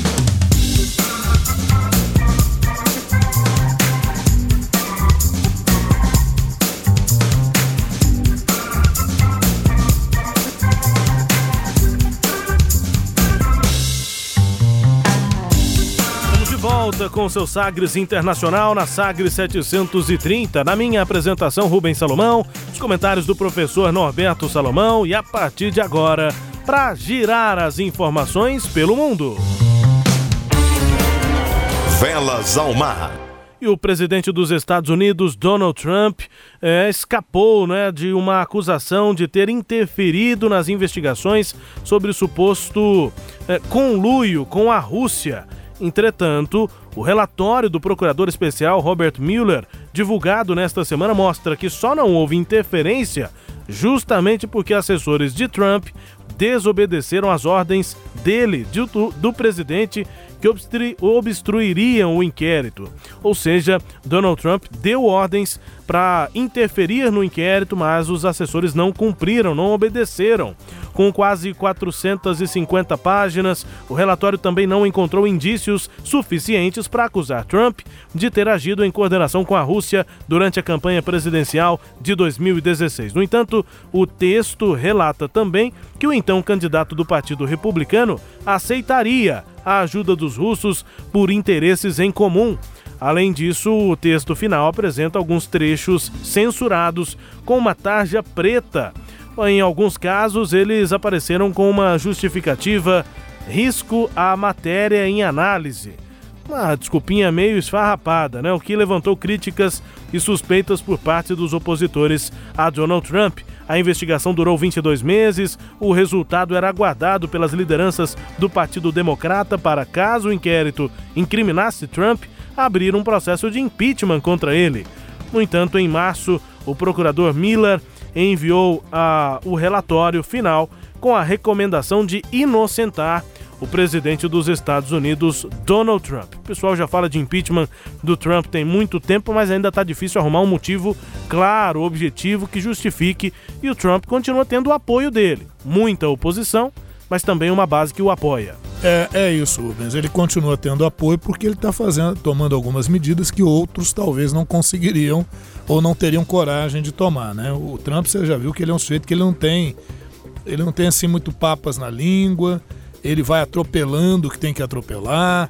Com seu Sagres Internacional na Sagres 730. Na minha apresentação, Rubens Salomão, os comentários do professor Norberto Salomão e a partir de agora, para girar as informações pelo mundo. Velas ao mar. E o presidente dos Estados Unidos, Donald Trump, eh, escapou né, de uma acusação de ter interferido nas investigações sobre o suposto eh, conluio com a Rússia. Entretanto, o relatório do procurador especial Robert Mueller, divulgado nesta semana, mostra que só não houve interferência justamente porque assessores de Trump desobedeceram às ordens dele, de- do, do presidente, que obstru- obstruiriam o inquérito. Ou seja, Donald Trump deu ordens para interferir no inquérito, mas os assessores não cumpriram, não obedeceram. Com quase 450 páginas, o relatório também não encontrou indícios suficientes para acusar Trump de ter agido em coordenação com a Rússia durante a campanha presidencial de 2016. No entanto, o texto relata também que o então candidato do Partido Republicano aceitaria a ajuda dos russos por interesses em comum. Além disso, o texto final apresenta alguns trechos censurados com uma tarja preta. Em alguns casos, eles apareceram com uma justificativa risco à matéria em análise. Uma desculpinha meio esfarrapada, né? O que levantou críticas e suspeitas por parte dos opositores a Donald Trump. A investigação durou 22 meses, o resultado era aguardado pelas lideranças do Partido Democrata para, caso o inquérito incriminasse Trump, abrir um processo de impeachment contra ele. No entanto, em março, o procurador Miller enviou ah, o relatório final com a recomendação de inocentar o presidente dos Estados Unidos, Donald Trump. O pessoal já fala de impeachment do Trump tem muito tempo, mas ainda está difícil arrumar um motivo claro, objetivo, que justifique. E o Trump continua tendo o apoio dele. Muita oposição, mas também uma base que o apoia. É, é isso, Rubens. Ele continua tendo apoio porque ele está fazendo, tomando algumas medidas que outros talvez não conseguiriam ou não teriam coragem de tomar, né? O Trump, você já viu que ele é um sujeito que ele não tem, ele não tem assim muito papas na língua. Ele vai atropelando o que tem que atropelar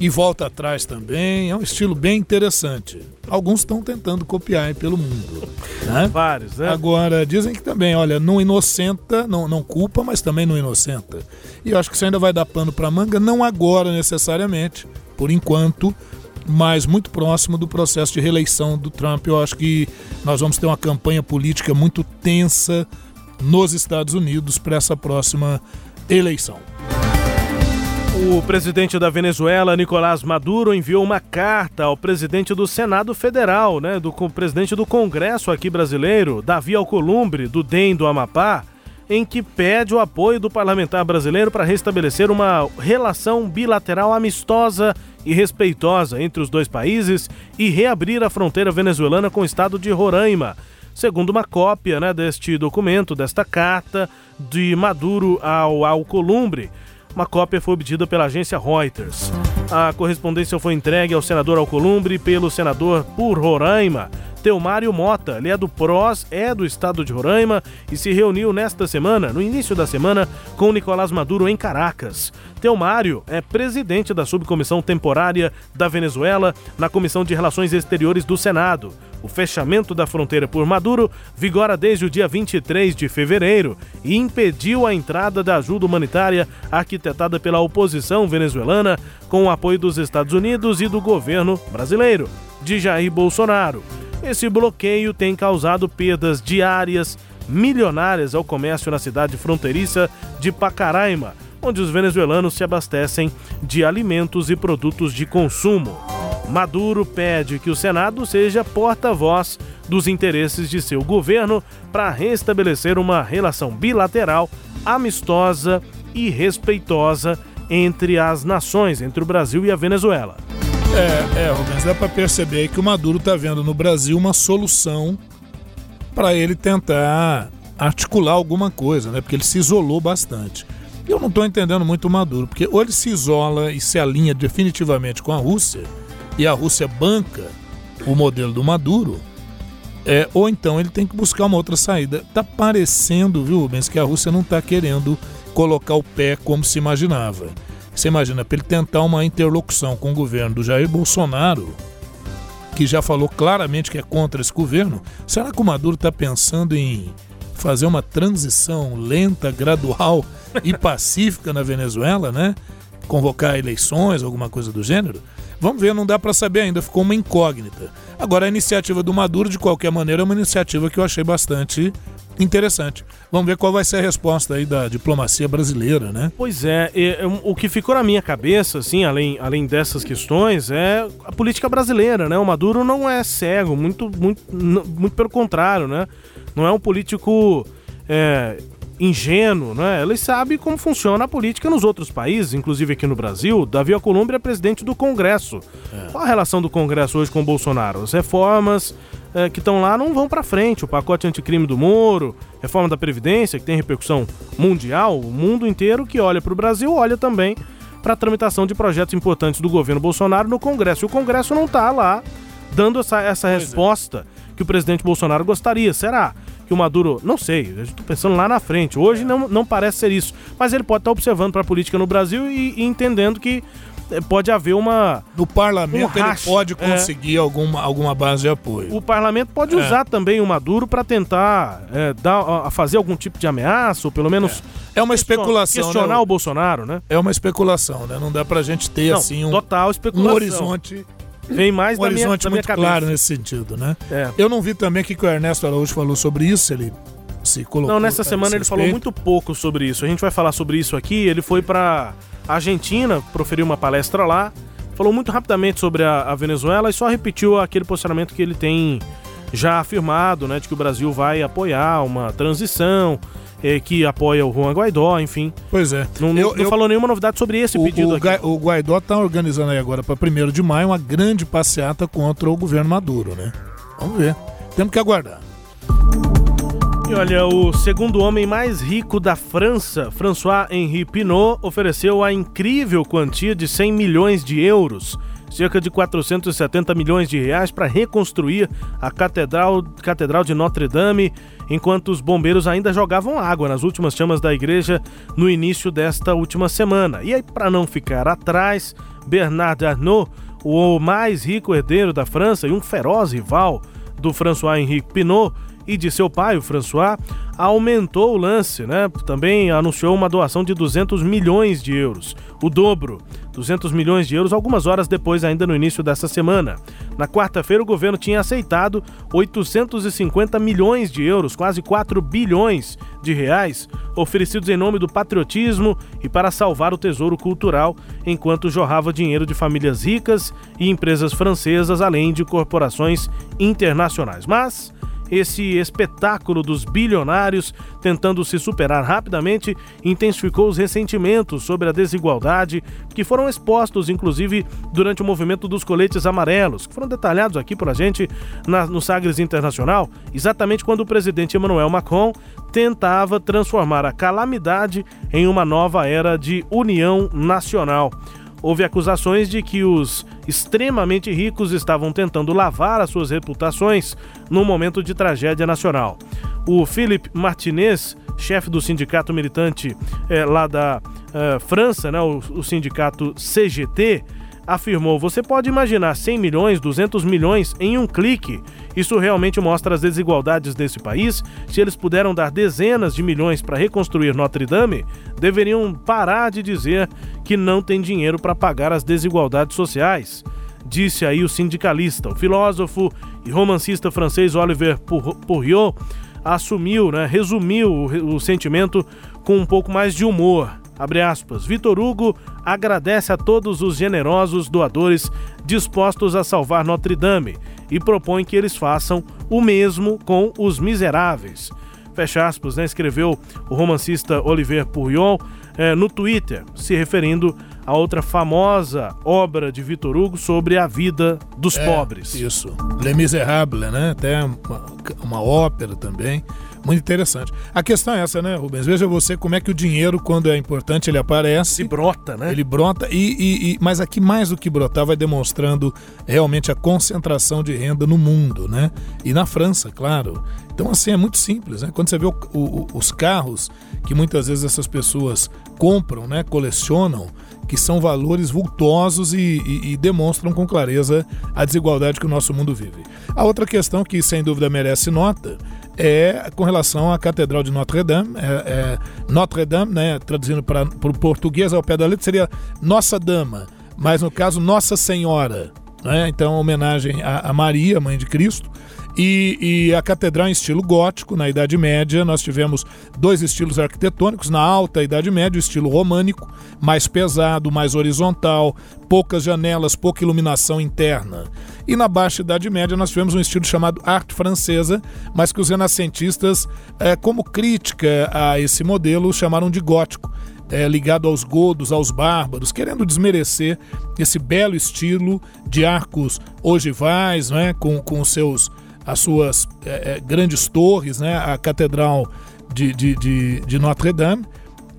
e volta atrás também. É um estilo bem interessante. Alguns estão tentando copiar pelo mundo. Né? Vários, né? Agora, dizem que também, olha, não inocenta, não, não culpa, mas também não inocenta. E eu acho que isso ainda vai dar pano para manga, não agora necessariamente, por enquanto, mas muito próximo do processo de reeleição do Trump. Eu acho que nós vamos ter uma campanha política muito tensa nos Estados Unidos para essa próxima eleição. O presidente da Venezuela, Nicolás Maduro, enviou uma carta ao presidente do Senado Federal, né, do presidente do Congresso aqui brasileiro, Davi Alcolumbre, do DEM do Amapá, em que pede o apoio do parlamentar brasileiro para restabelecer uma relação bilateral amistosa e respeitosa entre os dois países e reabrir a fronteira venezuelana com o estado de Roraima. Segundo uma cópia né, deste documento, desta carta de Maduro ao Alcolumbre, uma cópia foi obtida pela agência Reuters. A correspondência foi entregue ao senador Alcolumbre pelo senador por Roraima, Teomário Mota. Ele é do PROS, é do estado de Roraima e se reuniu nesta semana, no início da semana, com Nicolás Maduro em Caracas. Teomário é presidente da subcomissão temporária da Venezuela na Comissão de Relações Exteriores do Senado. O fechamento da fronteira por Maduro vigora desde o dia 23 de fevereiro e impediu a entrada da ajuda humanitária arquitetada pela oposição venezuelana com o apoio dos Estados Unidos e do governo brasileiro, de Jair Bolsonaro. Esse bloqueio tem causado perdas diárias milionárias ao comércio na cidade fronteiriça de Pacaraima, onde os venezuelanos se abastecem de alimentos e produtos de consumo. Maduro pede que o Senado seja porta-voz dos interesses de seu governo para restabelecer uma relação bilateral, amistosa e respeitosa entre as nações, entre o Brasil e a Venezuela. É, é, Rubens, dá para perceber que o Maduro está vendo no Brasil uma solução para ele tentar articular alguma coisa, né? Porque ele se isolou bastante. Eu não estou entendendo muito o Maduro, porque ou ele se isola e se alinha definitivamente com a Rússia, e a Rússia banca o modelo do Maduro, é, ou então ele tem que buscar uma outra saída. Tá parecendo, viu, Rubens, que a Rússia não está querendo colocar o pé como se imaginava. Você imagina, para ele tentar uma interlocução com o governo do Jair Bolsonaro, que já falou claramente que é contra esse governo, será que o Maduro está pensando em fazer uma transição lenta, gradual e pacífica na Venezuela, né? Convocar eleições, alguma coisa do gênero? Vamos ver, não dá para saber ainda, ficou uma incógnita. Agora, a iniciativa do Maduro, de qualquer maneira, é uma iniciativa que eu achei bastante interessante. Vamos ver qual vai ser a resposta aí da diplomacia brasileira, né? Pois é, e, o que ficou na minha cabeça, assim, além, além dessas questões, é a política brasileira, né? O Maduro não é cego, muito, muito, muito pelo contrário, né? Não é um político é, ingênuo, né? Ele sabe como funciona a política nos outros países, inclusive aqui no Brasil. Davi Alcolumbre é presidente do Congresso. É. Qual a relação do Congresso hoje com o Bolsonaro? As reformas é, que estão lá não vão para frente. O pacote anticrime do Moro, reforma da Previdência, que tem repercussão mundial, o mundo inteiro que olha para o Brasil olha também para a tramitação de projetos importantes do governo Bolsonaro no Congresso. E o Congresso não está lá dando essa, essa é. resposta que o presidente Bolsonaro gostaria. Será? Que o Maduro, não sei, estou pensando lá na frente. Hoje não, não parece ser isso, mas ele pode estar observando para a política no Brasil e, e entendendo que eh, pode haver uma. No parlamento um ele pode é. conseguir é, alguma, alguma base de apoio. O parlamento pode é. usar também o Maduro para tentar é, dar, fazer algum tipo de ameaça, ou pelo menos. É, é uma especulação. Questionar né? o Bolsonaro, né? É uma especulação, né? Não dá pra gente ter não, assim um, total especulação. um horizonte Vem mais um da horizonte minha, da muito claro nesse sentido, né? É. Eu não vi também que o Ernesto Araújo falou sobre isso, ele se colocou. Não, nessa semana ele falou muito pouco sobre isso. A gente vai falar sobre isso aqui. Ele foi para Argentina, proferiu uma palestra lá, falou muito rapidamente sobre a, a, Venezuela e só repetiu aquele posicionamento que ele tem já afirmado, né, de que o Brasil vai apoiar uma transição, é, que apoia o Juan Guaidó, enfim. Pois é. Não, eu, não eu, falou nenhuma novidade sobre esse o, pedido o, aqui. O Guaidó está organizando aí agora para 1 de maio uma grande passeata contra o governo Maduro, né? Vamos ver. Temos que aguardar. E olha, o segundo homem mais rico da França, François-Henri Pinault, ofereceu a incrível quantia de 100 milhões de euros, cerca de 470 milhões de reais, para reconstruir a Catedral, Catedral de Notre-Dame, enquanto os bombeiros ainda jogavam água nas últimas chamas da igreja no início desta última semana. E aí, para não ficar atrás, Bernard Arnault, o mais rico herdeiro da França e um feroz rival do François-Henri Pinault, e de seu pai, o François, aumentou o lance, né? Também anunciou uma doação de 200 milhões de euros, o dobro. 200 milhões de euros algumas horas depois, ainda no início dessa semana. Na quarta-feira, o governo tinha aceitado 850 milhões de euros, quase 4 bilhões de reais, oferecidos em nome do patriotismo e para salvar o tesouro cultural, enquanto jorrava dinheiro de famílias ricas e empresas francesas, além de corporações internacionais. Mas esse espetáculo dos bilionários tentando se superar rapidamente intensificou os ressentimentos sobre a desigualdade que foram expostos, inclusive, durante o movimento dos coletes amarelos, que foram detalhados aqui por a gente na, no Sagres Internacional, exatamente quando o presidente Emmanuel Macron tentava transformar a calamidade em uma nova era de união nacional houve acusações de que os extremamente ricos estavam tentando lavar as suas reputações num momento de tragédia nacional. O Philippe Martinez, chefe do sindicato militante é, lá da é, França, né, o, o sindicato CGT, afirmou: Você pode imaginar 100 milhões, 200 milhões em um clique. Isso realmente mostra as desigualdades desse país. Se eles puderam dar dezenas de milhões para reconstruir Notre Dame, deveriam parar de dizer que não tem dinheiro para pagar as desigualdades sociais. Disse aí o sindicalista. O filósofo e romancista francês Oliver Pourriot assumiu, né, resumiu o, o sentimento com um pouco mais de humor. Abre aspas. Vitor Hugo agradece a todos os generosos doadores dispostos a salvar Notre Dame e propõe que eles façam o mesmo com os miseráveis. Fecha aspas, né? Escreveu o romancista Olivier Pourriot eh, no Twitter, se referindo a outra famosa obra de Vitor Hugo sobre a vida dos é, pobres. Isso. Les Miserables, né? Até uma, uma ópera também. Muito interessante. A questão é essa, né, Rubens? Veja você como é que o dinheiro, quando é importante, ele aparece. Ele brota, né? Ele brota, e, e, e, mas aqui mais do que brotar, vai demonstrando realmente a concentração de renda no mundo, né? E na França, claro. Então, assim, é muito simples, né? Quando você vê o, o, os carros que muitas vezes essas pessoas compram, né? Colecionam, que são valores vultosos e, e, e, demonstram com clareza a desigualdade que o nosso mundo vive. A outra questão que sem dúvida merece nota é com relação à Catedral de Notre Dame. É, é Notre Dame, né, traduzindo para o português ao pé da letra, seria Nossa Dama, mas no caso Nossa Senhora. Né? Então, homenagem a, a Maria, mãe de Cristo. E, e, a catedral em estilo gótico, na Idade Média, nós tivemos dois estilos arquitetônicos. Na alta Idade Média, o estilo românico, mais pesado, mais horizontal, poucas janelas, pouca iluminação interna. E na Baixa Idade Média, nós tivemos um estilo chamado arte francesa, mas que os renascentistas, é, como crítica a esse modelo, chamaram de gótico. É, ligado aos godos, aos bárbaros, querendo desmerecer esse belo estilo de arcos ogivais, né, com, com seus as suas é, é, grandes torres, né? A Catedral de, de, de, de Notre Dame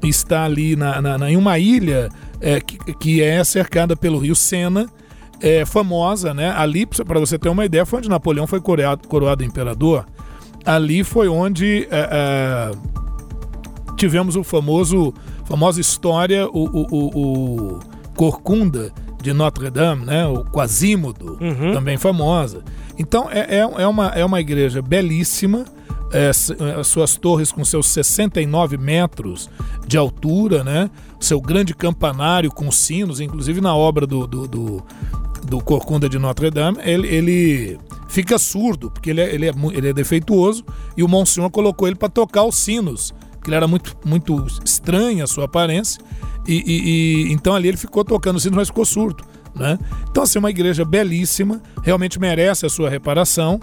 está ali na, na, na em uma ilha é, que, que é cercada pelo rio Sena, é famosa, né? Ali, para você ter uma ideia, foi onde Napoleão foi coroado, coroado imperador. Ali foi onde é, é, tivemos o famoso, famosa história, o, o, o, o Corcunda de Notre Dame, né? O Quasímodo, uhum. também famosa. Então é, é, é, uma, é uma igreja belíssima, é, é suas torres com seus 69 metros de altura, né? Seu grande campanário com sinos, inclusive na obra do, do, do, do Corcunda de Notre Dame, ele, ele fica surdo, porque ele é, ele, é, ele é defeituoso, e o Monsenhor colocou ele para tocar os sinos, que ele era muito, muito estranha a sua aparência, e, e, e então ali ele ficou tocando os sinos, mas ficou surdo. Né? Então, assim, uma igreja belíssima, realmente merece a sua reparação.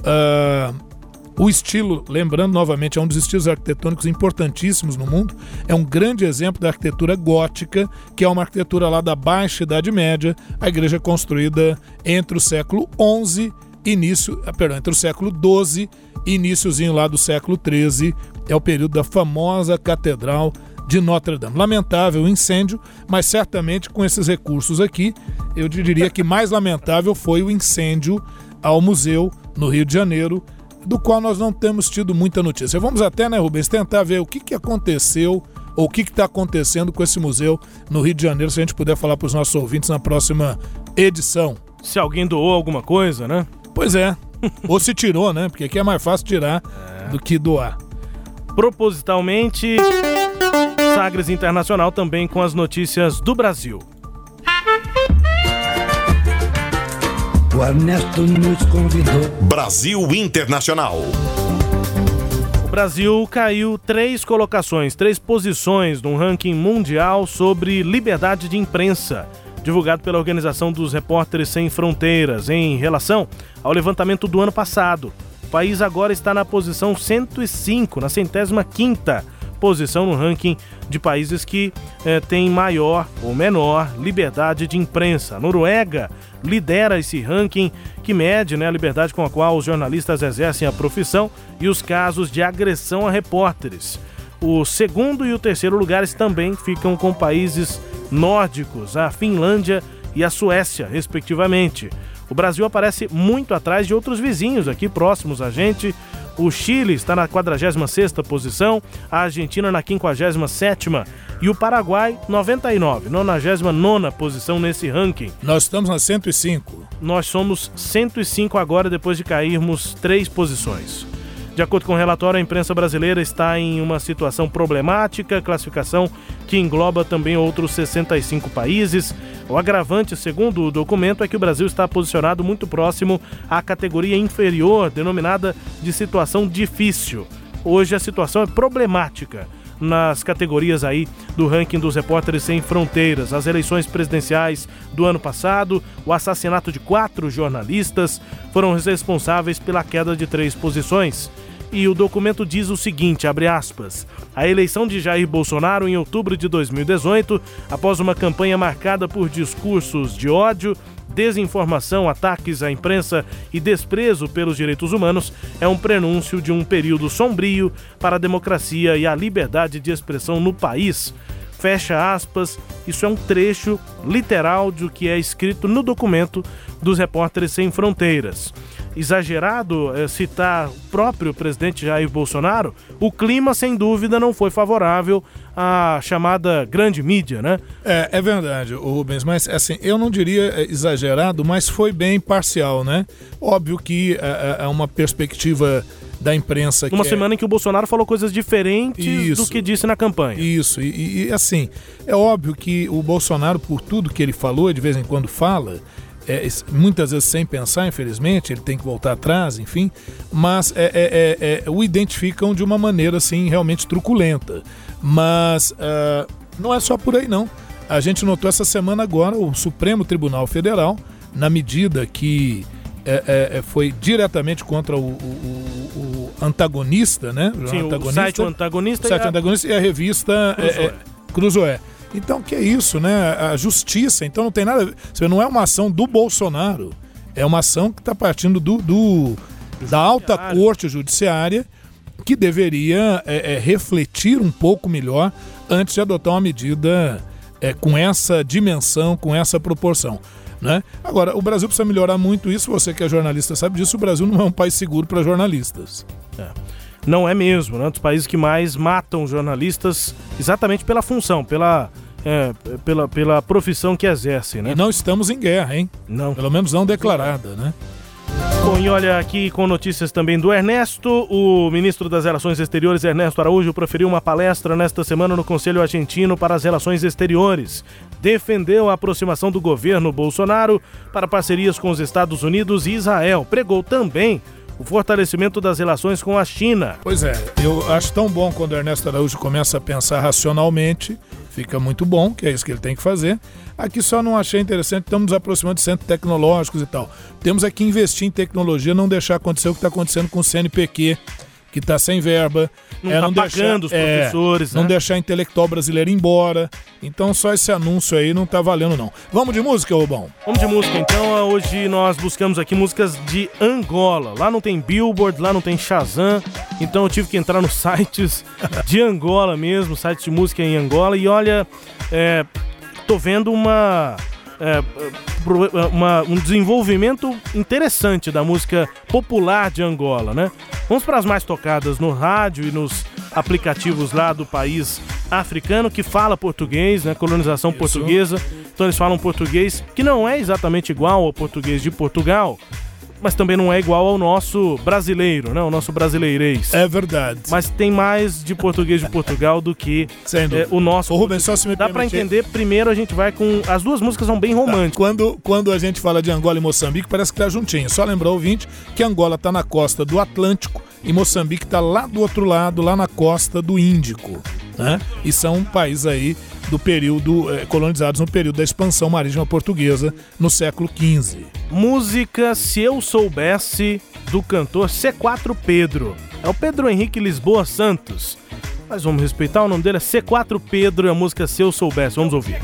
Uh, o estilo, lembrando novamente, é um dos estilos arquitetônicos importantíssimos no mundo. É um grande exemplo da arquitetura gótica, que é uma arquitetura lá da Baixa Idade Média. A igreja construída entre o século XI, início, ah, perdão, entre o século XII iníciozinho lá do século XIII. É o período da famosa Catedral de Notre Dame. Lamentável o incêndio, mas certamente com esses recursos aqui, eu diria que mais lamentável foi o incêndio ao museu no Rio de Janeiro, do qual nós não temos tido muita notícia. Vamos até, né, Rubens, tentar ver o que, que aconteceu ou o que está acontecendo com esse museu no Rio de Janeiro, se a gente puder falar para os nossos ouvintes na próxima edição. Se alguém doou alguma coisa, né? Pois é. ou se tirou, né? Porque aqui é mais fácil tirar é. do que doar. Propositalmente. Sagres Internacional também com as notícias do Brasil. O Ernesto nos convidou. Brasil Internacional. O Brasil caiu três colocações, três posições no ranking mundial sobre liberdade de imprensa, divulgado pela Organização dos Repórteres Sem Fronteiras, em relação ao levantamento do ano passado. País agora está na posição 105, na centésima quinta posição no ranking de países que eh, têm maior ou menor liberdade de imprensa. A Noruega lidera esse ranking que mede né, a liberdade com a qual os jornalistas exercem a profissão e os casos de agressão a repórteres. O segundo e o terceiro lugares também ficam com países nórdicos, a Finlândia e a Suécia, respectivamente. O Brasil aparece muito atrás de outros vizinhos aqui próximos a gente. O Chile está na 46ª posição, a Argentina na 57ª e o Paraguai 99, 99ª posição nesse ranking. Nós estamos na 105. Nós somos 105 agora depois de cairmos três posições. De acordo com o relatório, a imprensa brasileira está em uma situação problemática, classificação que engloba também outros 65 países. O agravante, segundo o documento, é que o Brasil está posicionado muito próximo à categoria inferior, denominada de situação difícil. Hoje a situação é problemática nas categorias aí do ranking dos repórteres sem fronteiras. As eleições presidenciais do ano passado, o assassinato de quatro jornalistas foram responsáveis pela queda de três posições. E o documento diz o seguinte, abre aspas: A eleição de Jair Bolsonaro em outubro de 2018, após uma campanha marcada por discursos de ódio, desinformação, ataques à imprensa e desprezo pelos direitos humanos é um prenúncio de um período sombrio para a democracia e a liberdade de expressão no país. Fecha aspas, isso é um trecho literal do que é escrito no documento dos Repórteres Sem Fronteiras. Exagerado é, citar o próprio presidente Jair Bolsonaro, o clima sem dúvida não foi favorável à chamada grande mídia, né? É, é verdade, Rubens, mas assim, eu não diria é, exagerado, mas foi bem parcial, né? Óbvio que é, é, é uma perspectiva da imprensa. Uma é semana em que o Bolsonaro falou coisas diferentes Isso. do que disse na campanha. Isso, e, e, assim, é óbvio que o Bolsonaro, por tudo que ele falou, de vez em quando fala, é, muitas vezes sem pensar, infelizmente, ele tem que voltar atrás, enfim, mas é, é, é, é o identificam de uma maneira assim realmente truculenta. Mas uh, não é só por aí não. A gente notou essa semana agora o Supremo Tribunal Federal, na medida que é, é, foi diretamente contra o, o, o antagonista, né? O, Sim, antagonista, o site antagonista, o site e, a... antagonista e a revista Cruzoé. Cruzoé. Então, que é isso, né? A justiça, então não tem nada. Você não é uma ação do Bolsonaro, é uma ação que está partindo do, do da alta corte judiciária que deveria é, é, refletir um pouco melhor antes de adotar uma medida é, com essa dimensão, com essa proporção. Né? Agora, o Brasil precisa melhorar muito isso. Você que é jornalista sabe disso. O Brasil não é um país seguro para jornalistas. É. Não é mesmo, né? Um dos países que mais matam jornalistas exatamente pela função, pela, é, pela, pela profissão que exercem, né? E não estamos em guerra, hein? Não. Pelo menos não declarada, né? Bom, e olha aqui com notícias também do Ernesto. O ministro das Relações Exteriores, Ernesto Araújo, proferiu uma palestra nesta semana no Conselho Argentino para as Relações Exteriores. Defendeu a aproximação do governo Bolsonaro para parcerias com os Estados Unidos e Israel. Pregou também o fortalecimento das relações com a China. Pois é, eu acho tão bom quando Ernesto Araújo começa a pensar racionalmente, fica muito bom, que é isso que ele tem que fazer. Aqui só não achei interessante, estamos nos aproximando de centros tecnológicos e tal. Temos aqui investir em tecnologia, não deixar acontecer o que está acontecendo com o CNPq que está sem verba. Não é, pagando deixar, os é, professores. É, né? Não deixar intelectual brasileira ir embora. Então só esse anúncio aí não está valendo não. Vamos de música, Rubão? Vamos de música. Então hoje nós buscamos aqui músicas de Angola. Lá não tem Billboard, lá não tem Shazam. Então eu tive que entrar nos [laughs] sites de Angola mesmo, sites de música em Angola. E olha, é, tô vendo uma é, uma, um desenvolvimento interessante da música popular de Angola, né? Vamos para as mais tocadas no rádio e nos aplicativos lá do país africano que fala português, né? Colonização Isso. portuguesa. Então eles falam português que não é exatamente igual ao português de Portugal. Mas também não é igual ao nosso brasileiro, né? O nosso brasileirês. É verdade. Mas tem mais de português de Portugal do que é, o nosso. Ô, Rubens, só se me Dá permitir- entender, primeiro a gente vai com. As duas músicas são bem românticas. Quando, quando a gente fala de Angola e Moçambique, parece que tá juntinho. Só lembrar o ouvinte que Angola tá na costa do Atlântico e Moçambique tá lá do outro lado, lá na costa do Índico. Né? E são países aí do período, eh, colonizados no período da expansão marítima portuguesa no século XV. Música Se Eu Soubesse, do cantor C4 Pedro. É o Pedro Henrique Lisboa Santos. Mas vamos respeitar, o nome dele é C4 Pedro e a música Se Eu Soubesse. Vamos ouvir.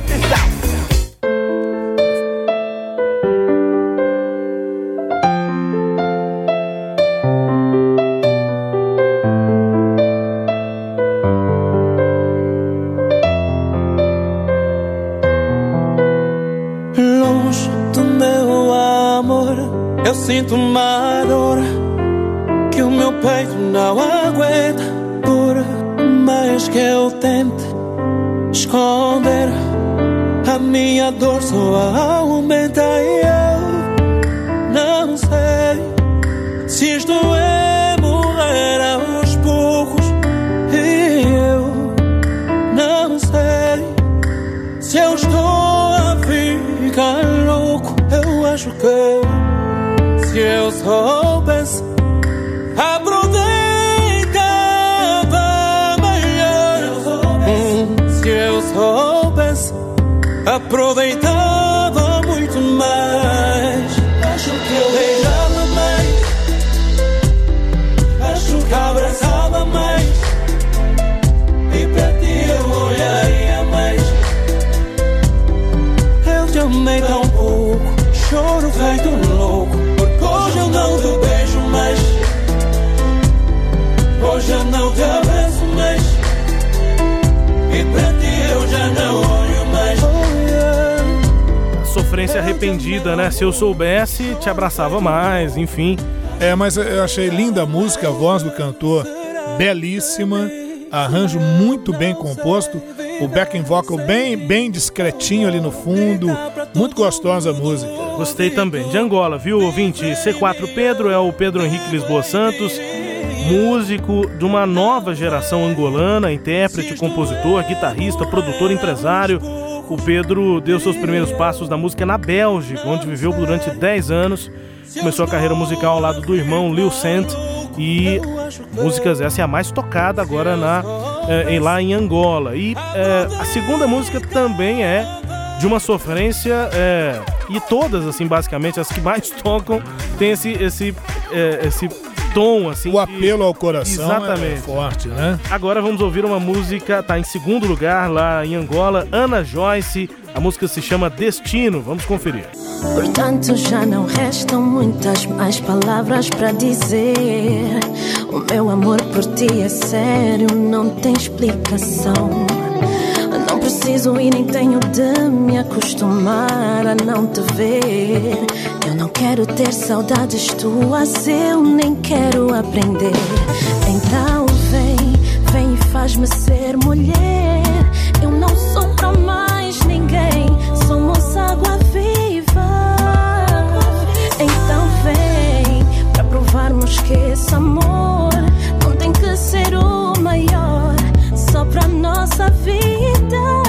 Soubesse, te abraçava mais, enfim. É, mas eu achei linda a música, a voz do cantor belíssima, arranjo muito bem composto, o backing vocal bem, bem discretinho ali no fundo, muito gostosa a música. Gostei também. De Angola, viu, ouvinte? C4 Pedro é o Pedro Henrique Lisboa Santos, músico de uma nova geração angolana, intérprete, compositor, guitarrista, produtor, empresário. O Pedro deu seus primeiros passos na música na Bélgica, onde viveu durante 10 anos. Começou a carreira musical ao lado do irmão Lil Sant e músicas essa é a mais tocada agora na eh, lá em Angola. E eh, a segunda música também é de uma sofrência é, e todas assim basicamente as que mais [laughs] tocam tem esse esse esse tom assim O apelo ao coração Exatamente. é forte, né? agora vamos ouvir uma música tá em segundo lugar lá em Angola Ana Joyce a música se chama Destino vamos conferir Portanto, já não restam muitas mais palavras para dizer. O meu amor por ti é sério, não tem explicação. Não preciso e nem tenho de me acostumar a não te ver. Eu não quero ter saudades tuas, eu nem quero aprender. Então vem, vem e faz-me ser mulher. Eu não sou pra mais ninguém, somos água viva. Então vem pra provarmos que esse amor não tem que ser o maior, só pra nossa vida.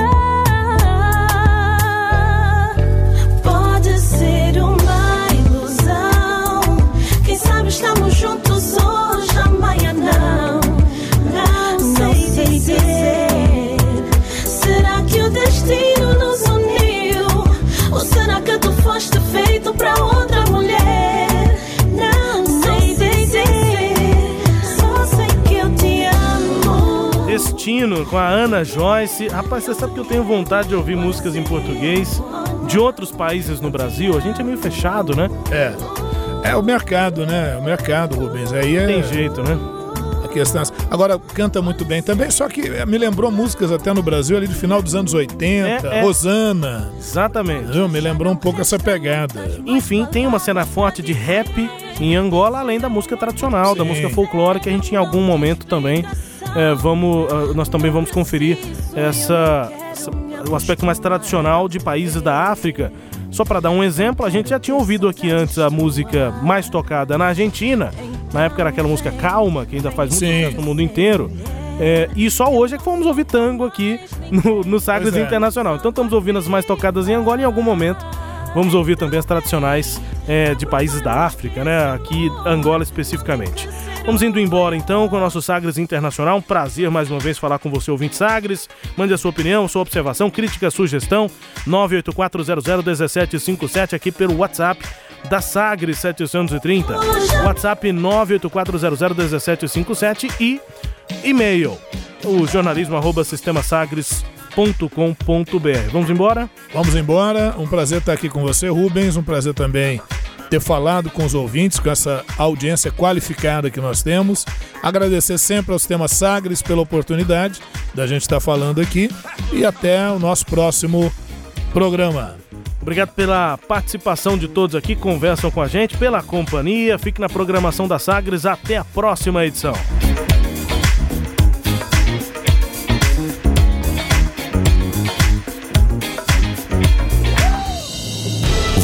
Destino com a Ana Joyce rapaz você sabe que eu tenho vontade de ouvir músicas em português de outros países no Brasil a gente é meio fechado né É. É o mercado, né? O mercado, Rubens. Aí é. tem jeito né A questão. Agora, canta muito bem também, só que eh, me lembrou músicas até no Brasil, ali do final dos anos 80, É, é. Rosana. exatamente Viu? Me lembrou um pouco essa pegada. Enfim, tem uma cena forte de rap em Angola, além da música tradicional, da Sim. música folclórica, que a gente em algum momento também é, vamos, ah, nós também vamos conferir essa, essa- o aspecto mais tradicional de países da África. Só para dar um exemplo, a gente já tinha ouvido aqui antes a música mais tocada na Argentina. Na época era aquela música Calma, que ainda faz muito Sim. sucesso no mundo inteiro. É, e só hoje é que fomos ouvir tango aqui no, no Sagres é. Internacional. Então estamos ouvindo as mais tocadas em Angola e em algum momento vamos ouvir também as tradicionais é, de países da África, né? Aqui Angola especificamente. Vamos indo embora então com o nosso Sagres Internacional. Um prazer mais uma vez falar com você, ouvinte Sagres. Mande a sua opinião, sua observação, crítica, sugestão. 984001757 aqui pelo WhatsApp da Sagres 730. WhatsApp 984001757 e e-mail o jornalismo arroba sistemasagres.com.br. Vamos embora? Vamos embora. Um prazer estar aqui com você, Rubens. Um prazer também ter falado com os ouvintes, com essa audiência qualificada que nós temos. Agradecer sempre ao Sistema Sagres pela oportunidade da gente estar falando aqui. E até o nosso próximo programa. Obrigado pela participação de todos aqui, conversam com a gente, pela companhia. Fique na programação da Sagres. Até a próxima edição.